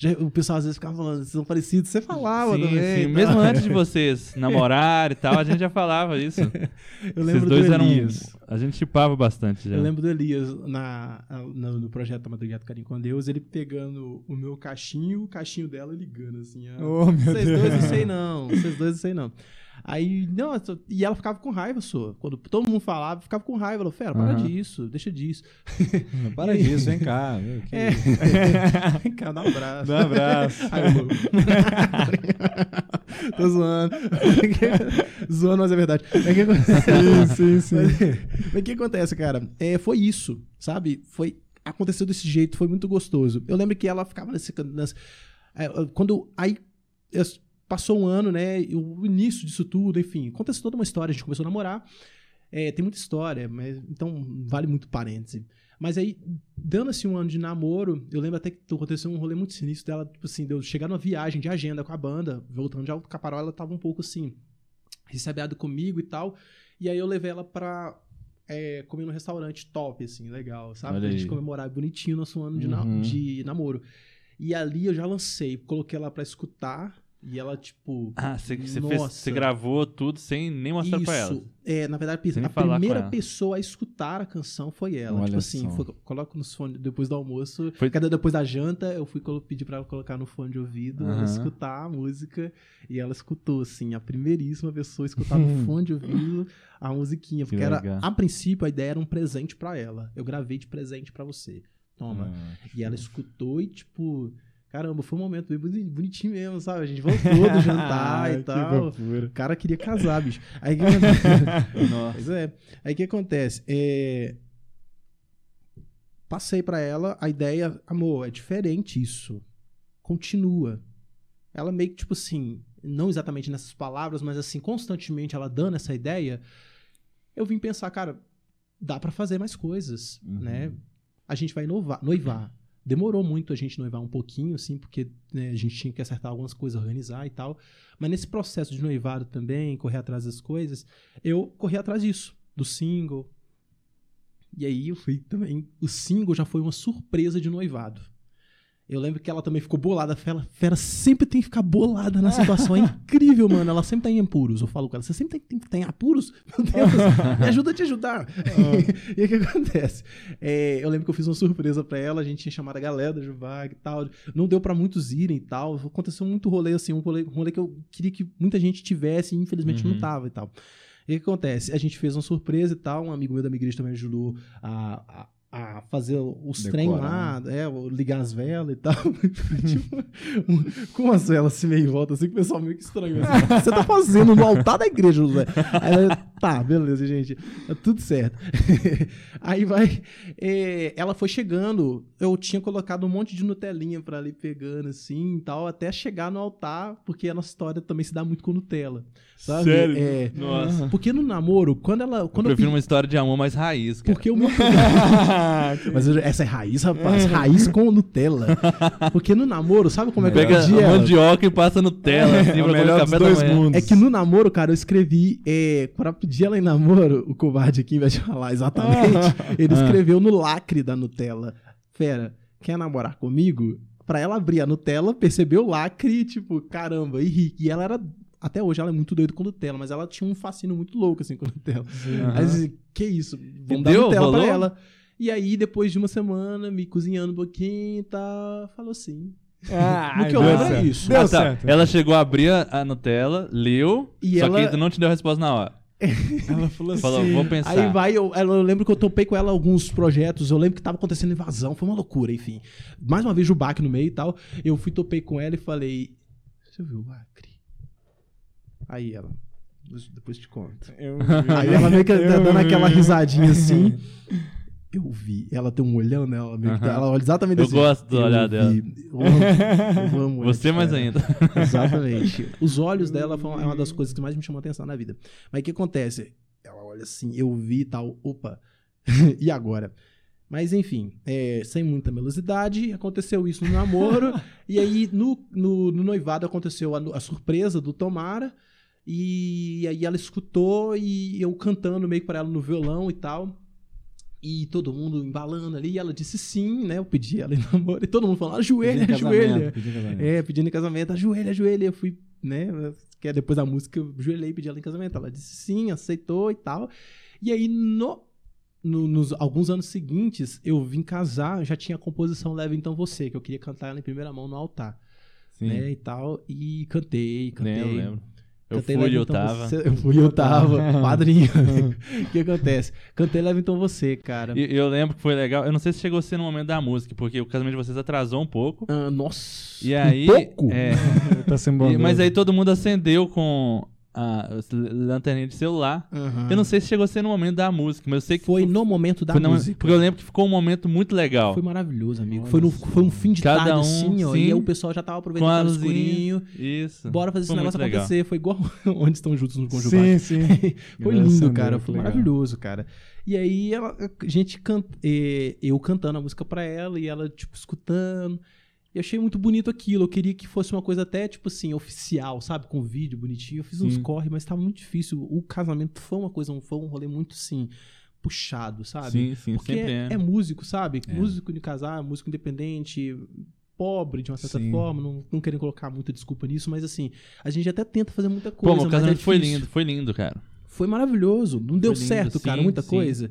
Já- o pessoal às vezes ficava falando, vocês são parecidos, você falava sim, também. sim. tal. Mesmo antes de *laughs* vocês namorarem e tal, a gente já falava isso. *laughs* Eu Esses lembro dois do eram. Elias. A gente chipava bastante já. Eu lembro do Elias na, na- no projeto Madrugada Carinho com Deus, ele pegando o meu cachinho, o cachinho dela ligando assim. ah, Oh, meu Vocês Deus. dois não sei não, vocês dois não sei não. Aí, não, eu e ela ficava com raiva, só. Quando todo mundo falava, ficava com raiva. Ela, fera, para Aham. disso, deixa disso. *laughs* Para disso, vem cá. meu, que É. *laughs* Vem cá, dá um abraço. Dá um abraço. Ai, louco. *laughs* Tô zoando. zoando, mas é verdade. Mas o que acontece? Sim, sim, sim. Mas, o que acontece, cara? É, foi isso, sabe? Foi, aconteceu desse jeito, foi muito gostoso. Eu lembro que ela ficava nesse... nesse é, quando... Aí... eu- Passou um ano, né? O início disso tudo, enfim. Aconteceu toda uma história. A gente começou a namorar. É, tem muita história, mas então vale muito parêntese. Mas aí, dando assim um ano de namoro, eu lembro até que aconteceu um rolê muito sinistro dela, tipo assim, de eu chegar numa viagem de agenda com a banda, voltando de Alto Caparó, ela tava um pouco assim, recebiado comigo e tal. E aí eu levei ela pra é, comer num restaurante top, assim, legal, sabe? Pra gente comemorar bonitinho nosso ano de, na- Uhum. de namoro. E ali eu já lancei, coloquei ela pra escutar, e ela, tipo. Ah, você, você, gravou tudo sem nem mostrar pra ela. É, na verdade, Sem a primeira pessoa a escutar a canção foi ela. Olha tipo assim, foi, coloca nos fones depois do almoço. Foi- Cadê depois da janta, eu fui pedir pra ela colocar no fone de ouvido, ela Aham. escutar a música. E ela escutou, assim, a primeiríssima pessoa a escutar no *laughs* fone de ouvido a musiquinha. Que Porque era, a princípio, a ideia era um presente pra ela. Eu gravei de presente pra você. Toma. Ah, E ela escutou e, tipo, caramba, foi um momento bem boni- bonitinho mesmo, sabe? A gente voltou do jantar *laughs* e que tal. O cara queria casar, bicho. Aí que *laughs* Nossa. É. Aí o que acontece? É... Passei pra ela a ideia, amor, é diferente isso. Continua. Ela meio que, tipo assim, não exatamente nessas palavras, mas assim, constantemente ela dando essa ideia, eu vim pensar, cara, dá pra fazer mais coisas, Uhum. né? A gente vai inovar, noivar. Demorou muito a gente noivar um pouquinho, assim, porque né, a gente tinha que acertar algumas coisas, organizar e tal. Mas nesse processo de noivado também, correr atrás das coisas, eu corri atrás disso, do single. E aí eu fui também. O single já foi uma surpresa de noivado. Eu lembro que ela também ficou bolada. Fera, Fera sempre tem que ficar bolada na situação. É incrível, mano. Ela sempre tá em apuros. Eu falo com ela, você sempre tem, que estar em apuros? *laughs* Meu Deus, *laughs* me ajuda a te ajudar. *laughs* e o que acontece? É, eu lembro que eu fiz uma surpresa pra ela. A gente tinha chamado a galera da Juvag e tal. Não deu pra muitos irem e tal. Aconteceu muito rolê, assim. Um rolê, um rolê que eu queria que muita gente tivesse e infelizmente Uhum. não tava e tal. E o que acontece? A gente fez uma surpresa e tal. Um amigo meu da minha igreja também ajudou a, a, a fazer os trem lá, é, ligar as velas e tal. *laughs* tipo, com as velas assim meio em volta, assim, que o pessoal meio que estranho. Assim, o *laughs* que você tá fazendo no altar da igreja, José? Aí, tá, beleza, gente. Tá tudo certo. *laughs* Aí vai. é, ela foi chegando. Eu tinha colocado um monte de Nutelinha pra ali pegando, assim e tal, até chegar no altar, porque a nossa história também se dá muito com Nutella. Sabe? Sério? É. Nossa. Porque no namoro, quando ela. Eu Quando eu, prefiro pe- uma história de amor mais raiz, cara. Porque o meu. Mas eu- essa é raiz, rapaz. Raiz com Nutella. Porque no namoro, sabe como é que eu Pega a ela? mandioca e passa Nutella, assim, É o pra comer melhor dos dois mundos. É que no namoro, cara, eu escrevi é, pra pedir ela em namoro, o covarde aqui, em vez de falar exatamente, ele escreveu no lacre da Nutella. Fera, quer namorar comigo? Pra ela abrir a Nutella, perceber o lacre, tipo, caramba, e ri. E ela era. Até hoje ela é muito doida com Nutella, mas ela tinha um fascínio muito louco, assim, com Nutella. Aí eu disse, que isso? Vamos E dar deu? Nutella Rolou? pra ela. E aí, depois de uma semana, me cozinhando um pouquinho e tá, falou sim. Ah, No que eu deu lembro é certo. isso. Deu Ah, tá. certo. Ela chegou a abrir a, a Nutella, leu, E só ela- que não te deu a resposta na hora. *laughs* Ela falou assim. Falou, vou pensar. Aí vai, eu, ela- eu lembro que eu topei com ela alguns projetos, eu lembro que tava acontecendo invasão, foi uma loucura, enfim. Mais uma vez o baque no meio e tal. Eu fui, topei com ela e falei: Você viu o Acre? Aí ela. Depois te conto. Eu Aí ela meio que *laughs* Eu tá dando aquela risadinha *laughs* assim. Eu vi. Ela tem um olhão meio tá- Aham. ela olha exatamente Eu assim. gosto do Eu olhar dela. Eu amo, eu *laughs* amo Você ela, mais cara. ainda. *laughs* Exatamente. Os olhos dela foram, é uma das coisas que mais me chamou a atenção na vida. Mas o que acontece? Ela olha assim, eu vi e tal, opa, *laughs* e agora? Mas enfim, é, sem muita melosidade, aconteceu isso no namoro, e aí no, no, no noivado aconteceu a, a surpresa do Tomara, e aí ela escutou e eu cantando meio pra ela no violão e tal. E todo mundo embalando ali, e ela disse sim, né? Eu pedi ela em *laughs* namoro, e todo mundo falando, ajoelha, Pedindo ajoelha. pedindo casamento. É, pedindo em casamento, ajoelha, ajoelha. Eu fui, né? Que é depois da música, eu ajoelhei e pedi ela em casamento. Ela disse sim, aceitou e tal. E aí, no, no- nos alguns anos seguintes, eu vim casar, já tinha a composição Leve Então Você, que eu queria cantar ela em primeira mão no altar, Sim. né? E tal. E cantei, cantei. Lembro, lembro. Eu Cantei fui e eu tava. Você. Eu fui e eu tava, *laughs* padrinho. *laughs* *laughs* O que acontece? Cantei Então Você, cara. E eu lembro que foi legal. Eu não sei se chegou a ser no momento da música, porque o casamento de vocês atrasou um pouco. Ah, nossa. E aí. Um pouco? é, Tá sendo e- bondoso. mas aí todo mundo acendeu com a lanterninha de celular. Aham. Eu não sei se chegou a ser no momento da música, mas eu sei que Foi no momento da foi no- música. Porque eu lembro que ficou um momento muito legal. Foi maravilhoso, amigo. Foi, no, foi um fim de Cada tarde, um, assim, ó. sim. E aí o pessoal já tava aproveitando o escurinho. Isso. Bora fazer esse Foi muito negócio legal. acontecer. Foi igual *laughs* onde estão juntos no Conjunto Sim, sim. *laughs* Foi lindo, cara. Foi maravilhoso, cara. E aí ela, a gente canta, eu cantando a música pra ela e ela, tipo, escutando. E achei muito bonito aquilo. Eu queria que fosse uma coisa até, tipo assim, oficial, sabe? Com vídeo bonitinho. Eu fiz uns Sim. corre, mas tava muito difícil. O casamento foi uma coisa, um- foi um rolê muito, assim, puxado, sabe? Sim, sim, Porque é, é. é músico, sabe? É. Músico de casar, músico independente, pobre de uma certa Sim. forma, não, não querem colocar muita desculpa nisso, mas assim, a gente até tenta fazer muita Pô, coisa. mas o é casamento foi lindo, foi lindo, cara. Foi maravilhoso. Não deu lindo, certo, cara, muita coisa.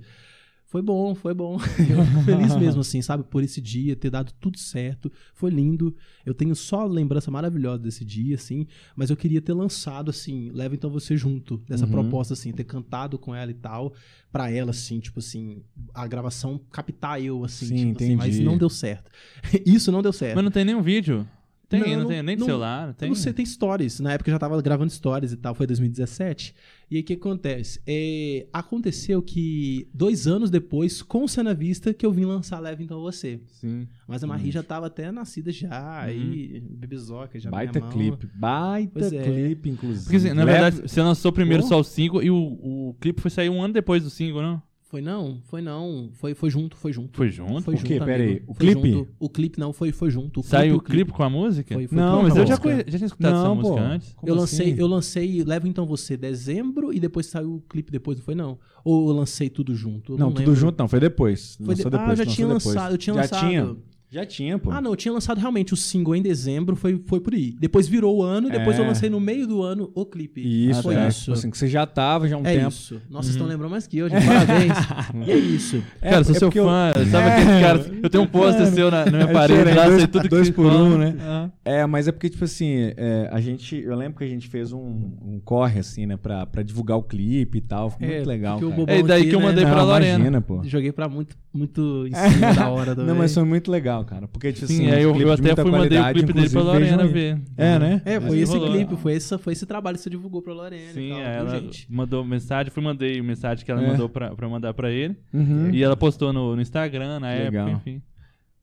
Foi bom, foi bom. *laughs* *laughs* Eu fico feliz mesmo, assim, sabe? Por esse dia, ter dado tudo certo. Foi lindo. Eu tenho só lembrança maravilhosa desse dia, assim. Mas eu queria ter lançado, assim, leva então você junto. Dessa Uhum. proposta, assim, ter cantado com ela e tal. Pra ela, assim, tipo assim, a gravação captar eu, assim, Sim, tipo assim, mas não deu certo. *laughs* Isso não deu certo. Mas não tem nenhum vídeo. Tem, Não, não, não- tem nem de celular, não tem. Não sei, tem stories. Na época eu já tava gravando stories e tal, foi 2017. E aí o que acontece? É, aconteceu que dois anos depois, com o Cena Vista, que eu vim lançar Leve Então Você. Sim. Mas a Marie já tava até nascida já, aí bebezoca já Baita clipe. Baita Pois é. clipe, inclusive. Porque, assim, na verdade, você lançou primeiro Pô. só o single e o, o clipe foi sair um ano depois do single, não? Foi não, foi não. Foi, foi junto, foi junto. Foi junto? Foi O quê? junto, Pera aí, o Foi clipe? junto. O clipe não, foi, foi junto. O Saiu o clipe com a música? Foi, foi Não, mas eu já, conhe- já tinha escutado Não, essa música pô. antes. Como eu lancei, assim? eu lancei Leva Então Você dezembro e depois saiu o clipe depois, não foi não? Ou eu lancei tudo junto? Eu Não, não, tudo lembro. junto não, foi depois. Foi de- Ah, depois, já lançou tinha depois. lançado, eu tinha já lançado. Tinha, já tinha, pô. Ah, não, eu tinha lançado realmente o single em dezembro, foi, foi por aí. Depois virou o ano, depois É. eu lancei no meio do ano o clipe. Isso, foi é. isso. Tipo assim, que você já tava já há um é tempo. isso. Nossa, vocês estão lembrando mais que eu, gente. Parabéns. *laughs* e é isso. É, cara, sou é seu porque eu- fã. *laughs* Sabe aquele cara? Eu tenho um pôster seu na, na minha parede lá, dois- sei tudo que dois por um, né? Ah. É, mas é porque, tipo assim, é, a gente. Eu lembro que a gente fez um, um corre, assim, né, pra, pra divulgar o clipe e tal. Foi É, muito legal. É daí aqui, que eu né, mandei pra Lorena. Imagina, pô. Joguei pra muito, muito em cima da hora *laughs* também. Não, mas foi muito legal, cara. Porque, tipo Sim, assim, aí um eu, eu até fui mandei o clipe dele pra Lorena ver. É, né? É, foi esse rolou. clipe, foi esse, foi esse trabalho que você divulgou pra Lorena. Sim, e tal, viu, ela gente? mandou mensagem, fui mandei mensagem que ela É. mandou pra, pra mandar pra ele. Uhum. E ela postou no, no Instagram na Que época, legal. enfim.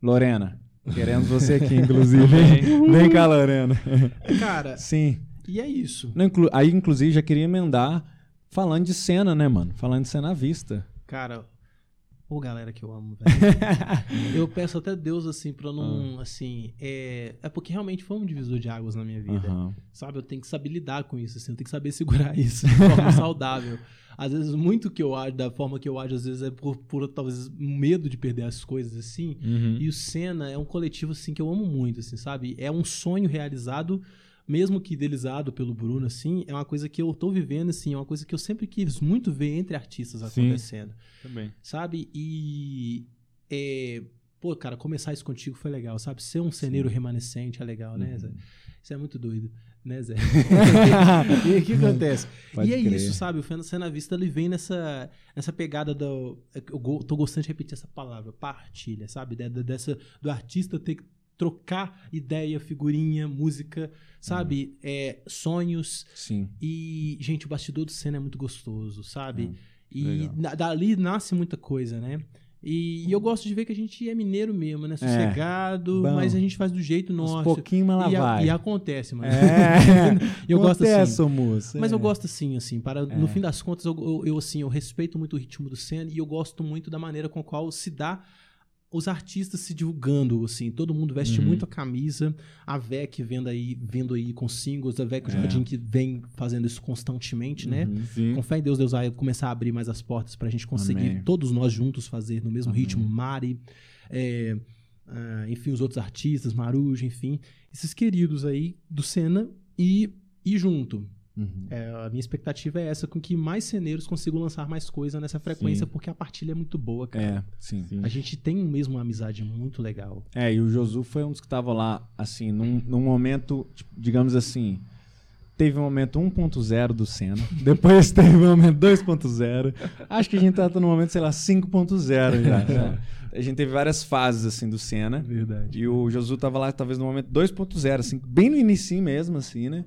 Lorena, queremos você aqui, *laughs* inclusive. Também. Vem cá, Lorena. Cara, Sim. e é isso. Não, inclu- Aí, inclusive, já queria emendar falando de cena, né, mano? Falando de cena à vista. Cara, ô galera que eu amo, velho. *laughs* eu peço até Deus, assim, pra Ah. não, assim, é... É porque realmente foi um divisor de águas na minha vida. Aham. Sabe, eu tenho que saber lidar com isso, assim, eu tenho que saber segurar *laughs* isso de forma saudável. Às vezes, muito que eu ajo, da forma que eu ajo, às vezes é por, por talvez, medo de perder as coisas, assim. Uhum. E o Senna é um coletivo, assim, que eu amo muito, assim, sabe? É um sonho realizado, mesmo que idealizado pelo Bruno, assim, é uma coisa que eu tô vivendo, assim, é uma coisa que eu sempre quis muito ver entre artistas Sim. acontecendo, Também. sabe? E, é... Pô, cara, começar isso contigo foi legal, sabe? Ser um ceneiro remanescente é legal, né, Uhum. Zé? Isso é muito doido, né, Zé? *laughs* *laughs* e o que acontece? Pode e é crer. isso, sabe? O Fena Cena Vista, ele vem nessa, nessa pegada do... Eu tô gostando de repetir essa palavra, partilha, sabe? De- de- dessa, do artista ter que trocar ideia, figurinha, música, sabe? É, sonhos. Sim. E, gente, o bastidor do cena é muito gostoso, sabe? e legal. na- dali nasce muita coisa, né? E, e eu gosto de ver que a gente é mineiro mesmo, né? Sossegado, bom. mas a gente faz do jeito nosso. pouquinho, mas lá e, a- vai. e acontece, mano. É. E *laughs* eu gosto assim. Acontece, moço. Mas é. eu gosto assim, assim, para É. no fim das contas eu, eu, eu, assim, eu respeito muito o ritmo do Senna e eu gosto muito da maneira com a qual se dá os artistas se divulgando, assim, todo mundo veste Uhum. muito a camisa, a VEC vendo aí, vendo aí com singles, a VEC É. Jardim que vem fazendo isso constantemente, né? Uhum. Sim. Com fé em Deus, Deus vai começar a abrir mais as portas pra gente conseguir Amém. todos nós juntos fazer no mesmo Amém. ritmo. Mari, é, ah, enfim, os outros artistas, Marujo, enfim, esses queridos aí do Senna e, e junto. Uhum. É, a minha expectativa é essa, com que mais ceneiros consigam lançar mais coisa nessa frequência, Sim. porque a partilha é muito boa, cara. É, sim. A gente tem mesmo uma amizade muito legal. É, e o Josu foi um dos que tava lá, assim, num, num momento, tipo, digamos assim, teve um momento 1.0 do Senna, *laughs* depois teve um momento 2.0, acho que a gente tá no momento, sei lá, 5.0 já. *laughs* A gente teve várias fases, assim, do Senna, Verdade. e o Josu tava lá, talvez, no momento 2.0, assim, bem no início mesmo, assim, né?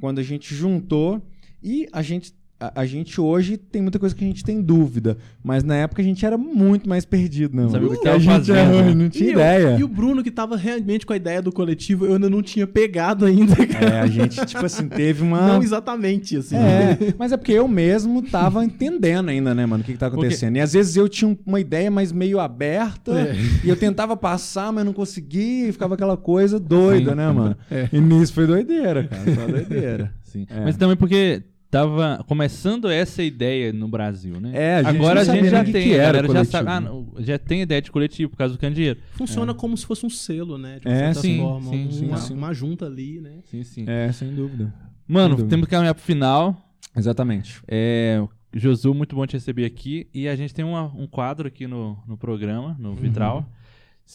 Quando a gente juntou, e a gente... A, a gente hoje tem muita coisa que a gente tem dúvida, mas na época a gente era muito mais perdido, não. Sabia o que a gente era- né? não tinha E eu- ideia. e o Bruno, que tava realmente com a ideia do coletivo, eu ainda não tinha pegado ainda, cara. É, a gente, tipo assim, teve uma. Não exatamente, assim. É, mas é porque eu mesmo tava entendendo ainda, né, mano, o que, que tá acontecendo. E às vezes eu tinha uma ideia, mas meio aberta, É. e eu tentava passar, mas não conseguia, e ficava aquela coisa doida, Sim. né, mano? É. E nisso foi doideira, cara, foi doideira. *laughs* Sim. É. Mas também porque tava começando essa ideia no Brasil, né? É, a gente Agora não a gente já que tem, que a era galera já coletivo. sabe, ah, não, já tem ideia de coletivo por causa do candeeiro. Funciona como se fosse um selo, né? De uma É, certa sim, forma. sim, sim, uma, sim. uma junta ali, né? Sim, sim. É, sem dúvida. Mano, sem dúvida. temos que caminhar pro final. Exatamente. É, Josu, muito bom te receber aqui. E a gente tem uma- um quadro aqui no, no programa, no Vitral,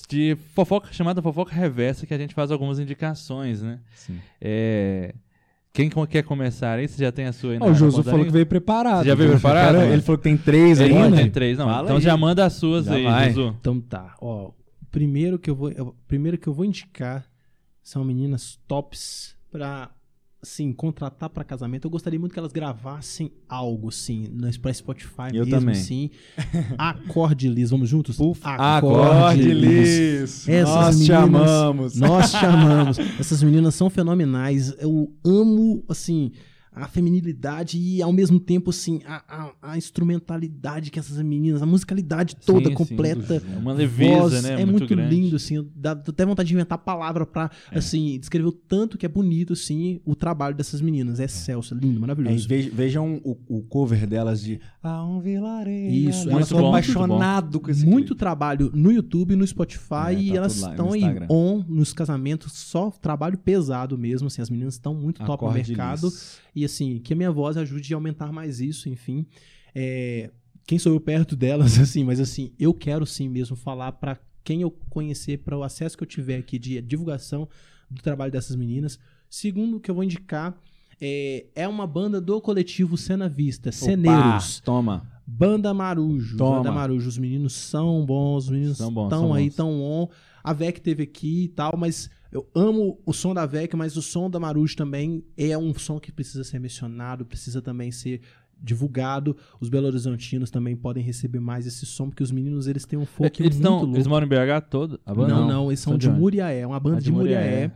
de fofoca, chamada Fofoca Reversa, que a gente faz algumas indicações, né? Sim. É, quem quer começar aí? Você já tem a sua aí na- o Josu falou da que veio preparado. Você já veio preparado, Cara? Ele falou que tem três língua? ainda. Tem três, não. Fala então aí. já manda as suas Já aí, vai. Josu. Então tá, ó. O primeiro que eu vou, o primeiro que eu vou indicar são meninas tops pra assim, contratar pra casamento. Eu gostaria muito que elas gravassem algo no pra Spotify Eu mesmo também. assim. Acorde Liz, vamos juntos? Acorde, Liz. Essas Nós te meninas- amamos. Nós chamamos. Essas meninas são fenomenais. Eu amo, assim, a feminilidade e, ao mesmo tempo, assim, a, a, a instrumentalidade que essas meninas, a musicalidade toda Sim, sim. completa. É uma leveza, voz, né? É muito, grande. lindo, assim. Dá até vontade de inventar palavra pra, assim, descrever o tanto que é bonito, assim, o trabalho dessas meninas. É excelso, é lindo, É, maravilhoso. ve- vejam o, o cover delas de A um vilarejo. Isso, muito sou bom, apaixonado com esse muito clipe. trabalho no YouTube, no Spotify É, e tá elas lá, no estão aí Instagram. on nos casamentos, só trabalho pesado mesmo, assim, as meninas estão muito top no Acorde, mercado Liz. E assim, que a minha voz ajude a aumentar mais isso, enfim. É, quem sou eu perto delas, *laughs* assim, mas assim, eu quero sim mesmo falar pra quem eu conhecer, para o acesso que eu tiver aqui de divulgação do trabalho dessas meninas. Segundo, o que eu vou indicar é, é uma banda do coletivo Cena Vista, Ceneiros. Toma. Banda Marujo. Toma. Banda Marujo. Os meninos são bons, os meninos estão aí, tão on. A VEC teve aqui e tal, mas eu amo o som da VEC, mas o som da Marujo também é um som que precisa ser mencionado, precisa também ser divulgado. Os Belo Horizontinos também podem receber mais esse som, porque os meninos eles têm um folk eles, muito tão, louco. eles moram em BH todo? Banda? Não, não, eles são São de onde? Muriaé, é uma banda Ah, de, de Muriaé. Muriaé.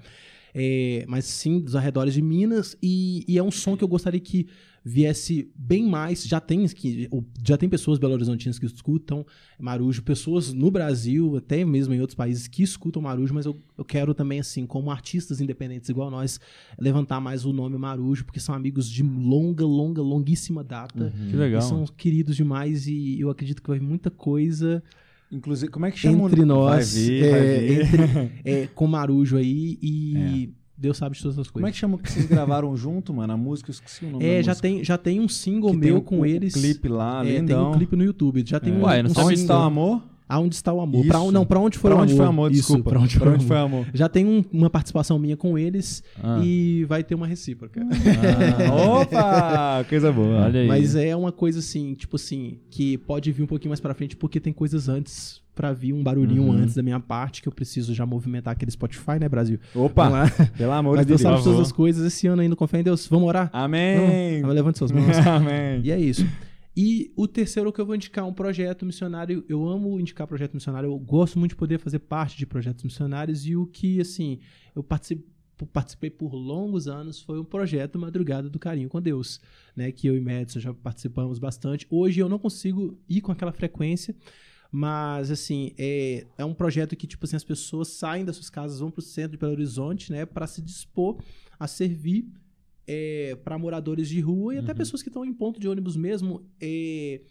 É, mas sim, dos arredores de Minas. E, e é um som que eu gostaria que viesse bem mais. Já tem, que, já tem pessoas belo horizontinas que escutam Marujo, pessoas no Brasil, até mesmo em outros países, que escutam Marujo, mas eu, eu quero também, assim, como artistas independentes igual nós, levantar mais o nome Marujo, porque são amigos de longa, longa, longuíssima data. Que legal. E são queridos demais e eu acredito que vai muita coisa Inclusive, como é que chama? entre nós, Vai vir, é, vai vir. entre- *laughs* é, com Marujo aí e Deus sabe de todas as Como é coisas. que chama o que vocês gravaram junto, mano? A música, eu esqueci o nome É, da já música. tem, já tem um single Que tem meu o- com o eles. clipe lá, É, tem um clipe no YouTube. Já tem É. um, Uai, não um sabia Onde está o amor? Aonde está o amor? Pra, não, pra onde foi pra o onde amor? foi o amor? Isso, Desculpa. pra onde foi, o amor. foi o amor? Já tem um- uma participação minha com eles Ah. e vai ter uma recíproca. Ah, *laughs* opa! Coisa boa. Olha aí. Mas é uma coisa assim, tipo assim, que pode vir um pouquinho mais pra frente, porque tem coisas antes pra vir um barulhinho Uhum. antes da minha parte, que eu preciso já movimentar aquele Spotify, né, Brasil? Opa! lá. Pelo amor Mas de Deus Deus. sabe todas as coisas. Esse ano ainda confia em Deus. Vamos orar? Amém! Vamos, levante suas *laughs* mãos. Amém. E é isso. E o terceiro que eu vou indicar é um projeto missionário. Eu amo indicar projeto missionário. Eu gosto muito de poder fazer parte de projetos missionários. E o que, assim, eu participei, por longos anos foi um projeto Madrugada do Carinho com Deus, né? Que eu e Madison já participamos bastante. Hoje eu não consigo ir com aquela frequência. Mas, assim, é, é um projeto que, tipo assim, as pessoas saem das suas casas, vão pro centro de Belo Horizonte, né? Para se dispor a servir para moradores de rua e até Uhum. pessoas que estão em ponto de ônibus mesmo. é,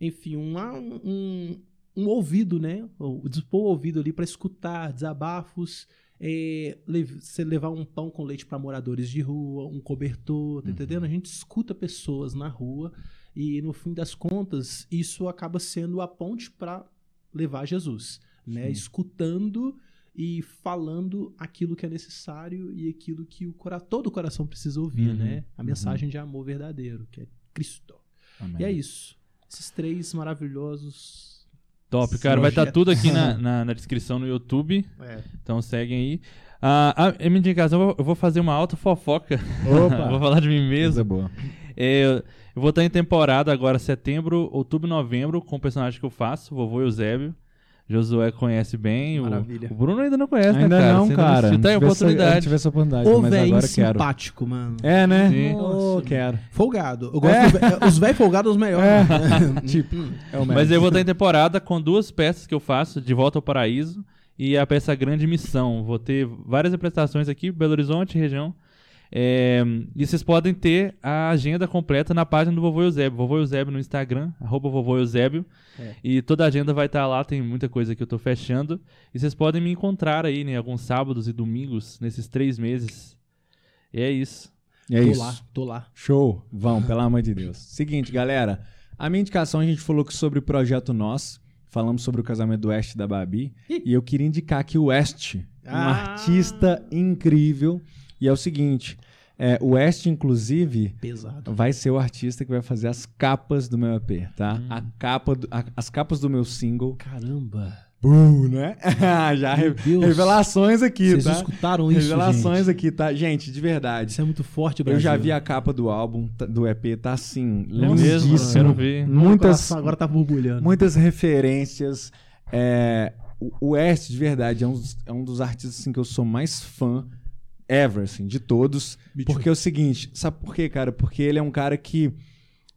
enfim, uma- um, um ouvido, né? O dispor o ouvido ali para escutar desabafos. É, lev- você levar um pão com leite para moradores de rua, um cobertor, tá entendendo? A gente escuta pessoas na rua e no fim das contas isso acaba sendo a ponte para levar Jesus, né? Sim. Escutando e falando aquilo que é necessário e aquilo que o cora todo o coração precisa ouvir, Uhum, né? A mensagem de amor verdadeiro, que é Cristo. Amém. E é isso. Esses três maravilhosos. Top, cara. Vai estar Projeto. tudo aqui na, *laughs* na, na descrição no YouTube. É. Então seguem aí. Ah, a minha indicação, eu vou- eu vou fazer uma alta fofoca. Opa! *laughs* vou falar de mim mesmo. Coisa boa. É, eu vou estar em temporada agora, setembro, outubro, novembro, com o personagem que eu faço, vovô Eusébio. Josué conhece bem. O, Maravilha. o Bruno ainda não conhece, Ainda né, cara? não, Você cara. Não, essa- oportunidade. eu tive essa oportunidade, O mas velho agora quero. simpático, mano. É, né? Sim. Oh, quero. Folgado. Eu gosto É. do Os velhos folgados são os melhores. né? *laughs* Tipo, é o Mas eu vou estar em temporada com duas peças que eu faço, De Volta ao Paraíso e a peça Grande Missão. Vou ter várias apresentações aqui, Belo Horizonte, região. É, e vocês podem ter a agenda completa na página do Vovô Eusébio. Vovô Eusébio no Instagram, arroba Vovô Eusébio. É. E toda a agenda vai estar lá, tem muita coisa que eu tô fechando. E vocês podem me encontrar aí, né, alguns sábados e domingos, nesses três meses. E é isso. É tô isso. lá, tô lá. Show. Vão, pelo amor de Deus. Seguinte, galera. A minha indicação, a gente falou que sobre o projeto Nós. Falamos sobre o casamento do West e da Babi. Ih. E eu queria indicar aqui o West. Um Ah. artista incrível. E é o seguinte. é, o West, inclusive, Pesado. vai ser o artista que vai fazer as capas do meu EP, tá? A capa do- a- as capas do meu single. Caramba. Buu, né? *laughs* Já re- Deus. revelações aqui, Vocês tá? escutaram isso, Revelações gente? aqui, tá? Gente, de verdade. Isso é muito forte, Eu Brasil. já vi a capa do álbum, tá- do EP, tá assim, mesmo, lindíssimo. quero ver. Meu Muitas, agora tá borbulhando. muitas referências. É, o o West, de verdade, é um, dos- é um dos artistas assim, que eu sou mais fã ever, assim, de todos. Me too. Porque é o seguinte, sabe por quê, cara? Porque ele é um cara que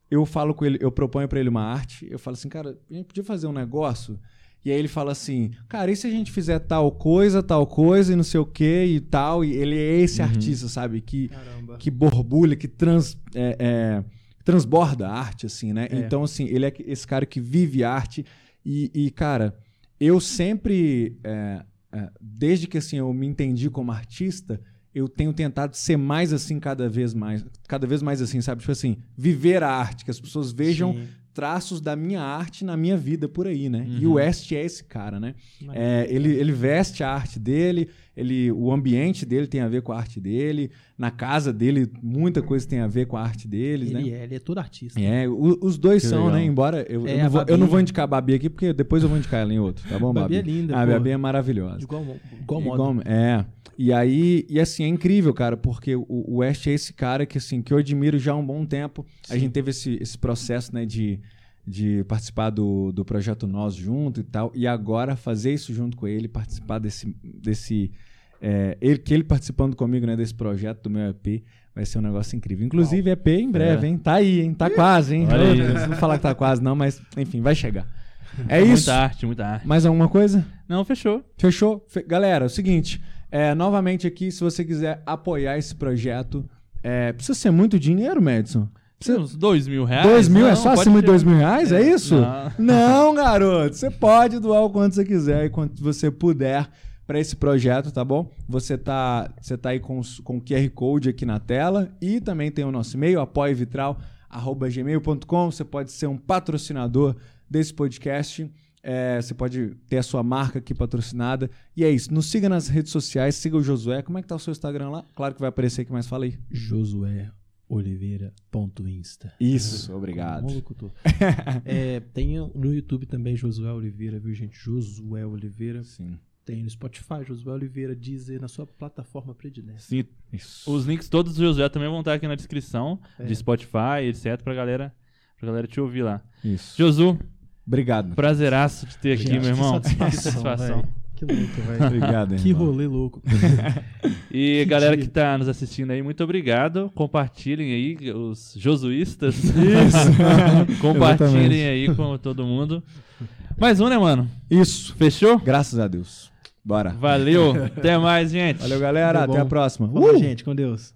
eu falo com ele, eu proponho pra ele uma arte, eu falo assim, cara, a gente podia fazer um negócio? E aí ele fala assim, cara, e se a gente fizer tal coisa, tal coisa, e não sei o que e tal? E ele é esse artista, sabe? Que, Caramba. que borbulha, que trans, é, é, transborda a arte, assim, né? É. Então, assim, ele é esse cara que vive arte. E, e, cara, eu sempre, é, é, desde que assim, eu me entendi como artista, eu tenho tentado ser mais assim cada vez mais. Cada vez mais assim, sabe? Tipo assim, viver a arte, que as pessoas vejam Sim. traços da minha arte na minha vida por aí, né? E Uhum. o West é esse cara, né? É, ele, ele veste a arte dele, ele, o ambiente dele tem a ver com a arte dele, na casa dele muita coisa tem a ver com a arte deles, Ele né? é, ele é todo artista. É, o- os dois Que são, legal. né? Embora eu, É, eu, não vou, Babi- eu não vou indicar a Babi aqui, porque depois eu vou indicar ela em outro, tá bom, Babi? Babi é linda, A. Babi é maravilhosa. De igual, igual moda. Igual- é. E aí, e assim, é incrível, cara, porque o, o West é esse cara que, assim, que eu admiro já há um bom tempo. A Sim. gente teve esse, esse processo, né, de, de participar do, do projeto Nós junto e tal. E agora fazer isso junto com ele, participar desse. desse é, ele, que ele participando comigo, né, desse projeto do meu EP. Vai ser um negócio incrível. Inclusive, EP em breve, É. hein? Tá aí, hein? Tá quase, hein? Eu Não falar que tá quase, não, mas enfim, vai chegar. É isso. Muita arte, muita arte. Mais alguma coisa? Não, fechou. Fechou? Fe- Galera, é o seguinte, é, novamente aqui, se você quiser apoiar esse projeto, é, precisa ser muito dinheiro, Madison? Precisa... Uns dois mil reais. Dois mil? é Não, só pode acima de dois mil reais? É isso? Não. Não, *laughs* garoto. Você pode doar o quanto você quiser e quanto você puder para esse projeto, tá bom? Você tá, você tá aí com, com o QR Code aqui na tela e também tem o nosso e-mail, apoievitral.gmail.com. Você pode ser um patrocinador desse podcast. É, você pode ter a sua marca aqui patrocinada. E é isso. Nos siga nas redes sociais, siga o Josué. Como é que tá o seu Instagram lá? Claro que vai aparecer aqui, mas fala aí. Josué Oliveira.insta. Isso, obrigado. Bom locutor. *laughs* é, tem no YouTube também Josué Oliveira, viu, gente? Josué Oliveira. Sim. Tem no Spotify, Josué Oliveira, Deezer, na sua plataforma predileta. Sim, Isso. os links todos do Josué também vão estar aqui na descrição É. de Spotify, etc, pra galera, pra galera te ouvir lá. Isso. Josu, Obrigado. prazeraço de ter aqui, Gente, meu irmão. *laughs* Que satisfação. Que satisfação. Que louco, velho. Obrigado, Que irmão. rolê louco. *laughs* E galera dia. que tá nos assistindo aí, muito obrigado. Compartilhem aí os josuístas. *laughs* Compartilhem Exatamente. aí com todo mundo. Mais um, né, mano? Isso. Fechou? Graças a Deus. Bora. Valeu. Até mais, gente. Valeu, galera. Até a próxima. Falou, Uh! gente. Com Deus.